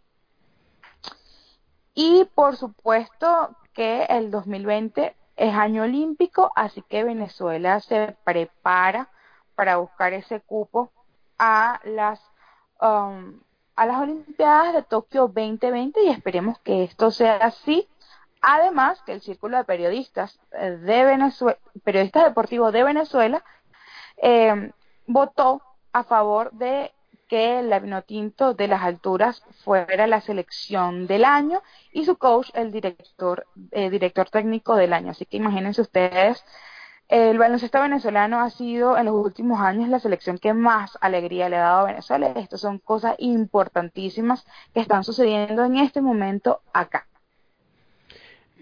Y por supuesto que el 2020 es año olímpico, así que Venezuela se prepara para buscar ese cupo a las um, a las Olimpiadas de Tokio 2020 y esperemos que esto sea así Además, que el Círculo de Periodistas eh, de Venezuela, periodistas deportivos de Venezuela, eh, votó a favor de que el Vinotinto de las alturas fuera la selección del año y su coach el director eh, director técnico del año. Así que imagínense ustedes, el baloncesto venezolano ha sido en los últimos años la selección que más alegría le ha dado a Venezuela. Estas son cosas importantísimas que están sucediendo en este momento acá.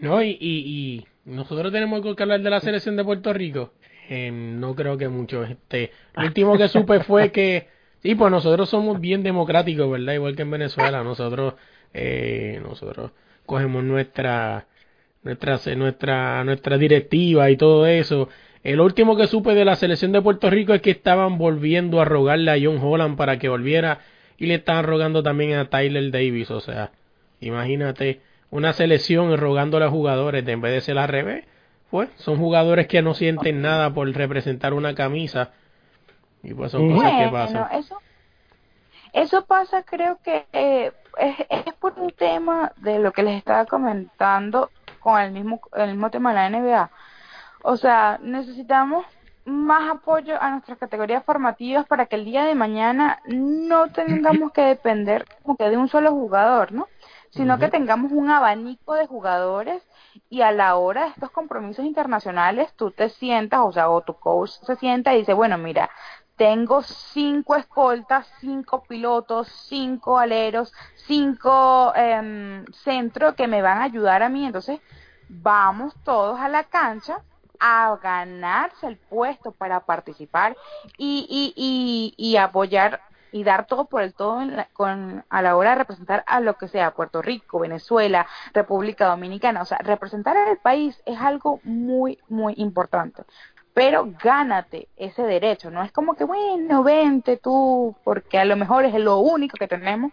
No, y, y, nosotros tenemos algo que hablar de la selección de Puerto Rico. Eh, no creo que mucho. Este, lo último que supe (laughs) fue que, sí, pues nosotros somos bien democráticos, ¿verdad? Igual que en Venezuela, nosotros, eh, nosotros cogemos nuestra, nuestra, nuestra, nuestra directiva y todo eso. El último que supe de la selección de Puerto Rico es que estaban volviendo a rogarle a John Holland para que volviera y le estaban rogando también a Tyler Davis, o sea, imagínate una selección rogando a los jugadores de en vez de ser al revés, pues son jugadores que no sienten nada por representar una camisa y pues son cosas que pasan. Eso, eso pasa creo que eh, es, por un tema de lo que les estaba comentando con el mismo, el mismo tema de la NBA. O sea, necesitamos más apoyo a nuestras categorías formativas para que el día de mañana no tengamos que depender como que de un solo jugador, ¿no? Sino que tengamos un abanico de jugadores y a la hora de estos compromisos internacionales tú te sientas, o sea, o tu coach se sienta y dice, bueno, mira, tengo cinco escoltas, cinco pilotos, cinco aleros, cinco eh, centros que me van a ayudar a mí, entonces vamos todos a la cancha a ganarse el puesto para participar y, y, y, y apoyar y dar todo por el todo con, a la hora de representar a lo que sea, Puerto Rico, Venezuela, República Dominicana. O sea, representar al país es algo muy, muy importante. Pero gánate ese derecho, no es como que, bueno, vente tú, porque a lo mejor es lo único que tenemos.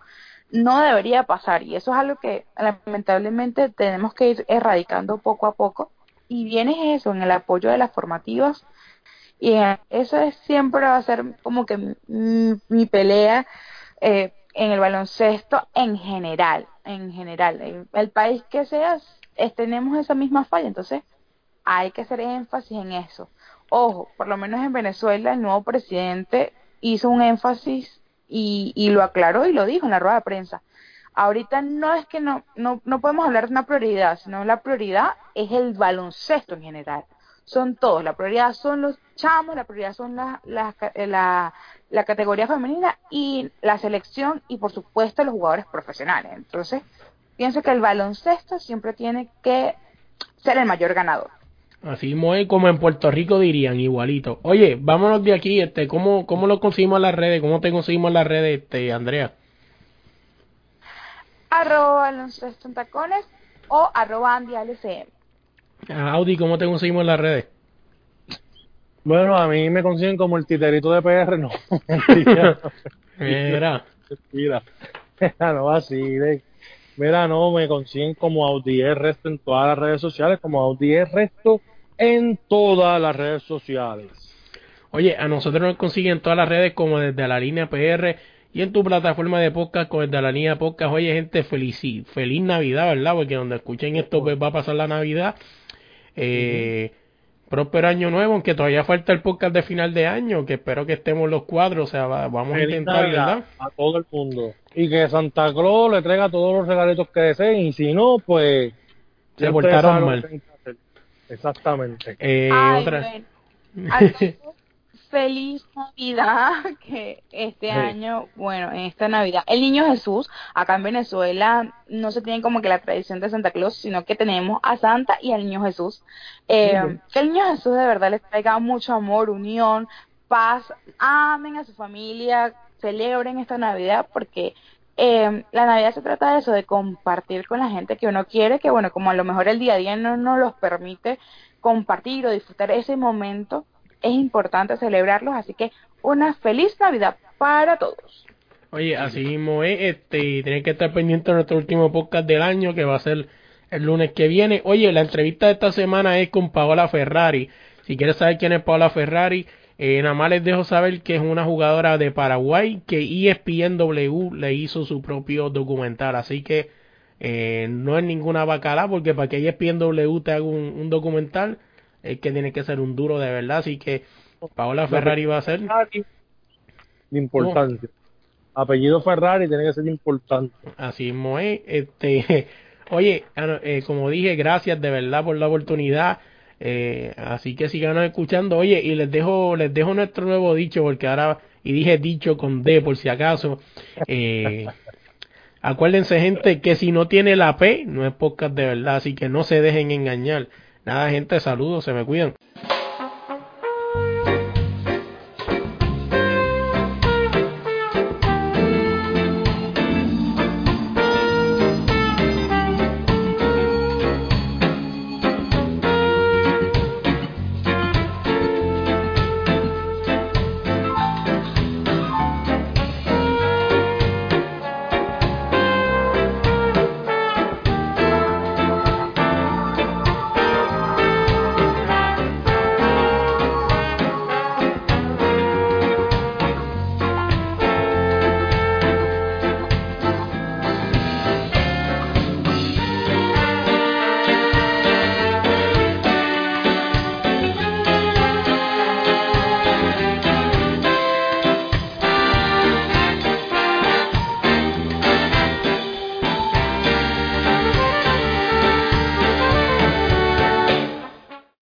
No debería pasar y eso es algo que lamentablemente tenemos que ir erradicando poco a poco. Y viene eso, en el apoyo de las formativas, y eso es, siempre va a ser como que mi, pelea eh, en el baloncesto en general, en general. El, país que seas, tenemos esa misma falla, entonces hay que hacer énfasis en eso. Ojo, por lo menos en Venezuela el nuevo presidente hizo un énfasis y, y lo aclaró y lo dijo en la rueda de prensa. Ahorita no es que no, no, no podemos hablar de una prioridad, sino la prioridad es el baloncesto en general son todos. La prioridad son los chamos, la prioridad son la, la, la, la, categoría femenina y la selección y por supuesto los jugadores profesionales. Entonces, pienso que el baloncesto siempre tiene que ser el mayor ganador. Así como en Puerto Rico dirían, igualito. Oye, vámonos de aquí, este, ¿cómo, cómo lo conseguimos en las redes? ¿Cómo te conseguimos en las redes, este, Andrea? Arroba baloncesto en tacones o arroba Andy Audi, ¿cómo te conseguimos en las redes? Bueno, a mí me consiguen como el titerito de PR, no. (laughs) Mentira. Mira. Mentira. no, así de. Mira, no, me consiguen como Audi Resto en todas las redes sociales, como Audi Resto en todas las redes sociales. Oye, a nosotros nos consiguen todas las redes como desde la línea PR y en tu plataforma de podcast con desde la línea podcast. Oye, gente, feliz, feliz Navidad, ¿verdad? Porque donde escuchen esto, pues va a pasar la Navidad. Eh, Próspero año nuevo, aunque todavía falta el podcast de final de año, que espero que estemos los cuadros, o sea, vamos a intentar, ¿verdad? A todo el mundo. Y que Santa Claus le traiga todos los regalitos que deseen, y si no, pues... Se portaron mal. Exactamente. Eh, otra... (laughs) feliz Navidad (laughs) que este año, bueno, en esta Navidad, el Niño Jesús, acá en Venezuela no se tiene como que la tradición de Santa Claus, sino que tenemos a Santa y al Niño Jesús. Eh, Que el Niño Jesús de verdad les traiga mucho amor, unión, paz, amen a su familia, celebren esta Navidad porque eh, la Navidad se trata de eso, de compartir con la gente que uno quiere, que bueno, como a lo mejor el día a día no nos los permite compartir o disfrutar ese momento, es importante celebrarlos, así que una feliz Navidad para todos. Oye, así mismo es, este, tienen que estar pendientes de nuestro último podcast del año, que va a ser el lunes que viene. Oye, la entrevista de esta semana es con Paola Ferrari. Si quieres saber quién es Paola Ferrari, eh, nada más les dejo saber que es una jugadora de Paraguay que ESPNW le hizo su propio documental. Así que eh, no es ninguna bacala, porque para que ESPNW te haga un documental, es que tiene que ser un duro de verdad, así que Paola Ferrari va a ser importante. Apellido Ferrari tiene que ser importante. Así mismo es. Este, (laughs) oye, ah, eh, como dije, gracias de verdad por la oportunidad. Eh, así que sigan escuchando. Oye, y les dejo, les dejo nuestro nuevo dicho, porque ahora, y dije dicho con D por si acaso. Eh, (laughs) acuérdense, gente, que si no tiene la P, no es podcast de verdad, así que no se dejen engañar. Nada, gente, saludos, se me cuidan.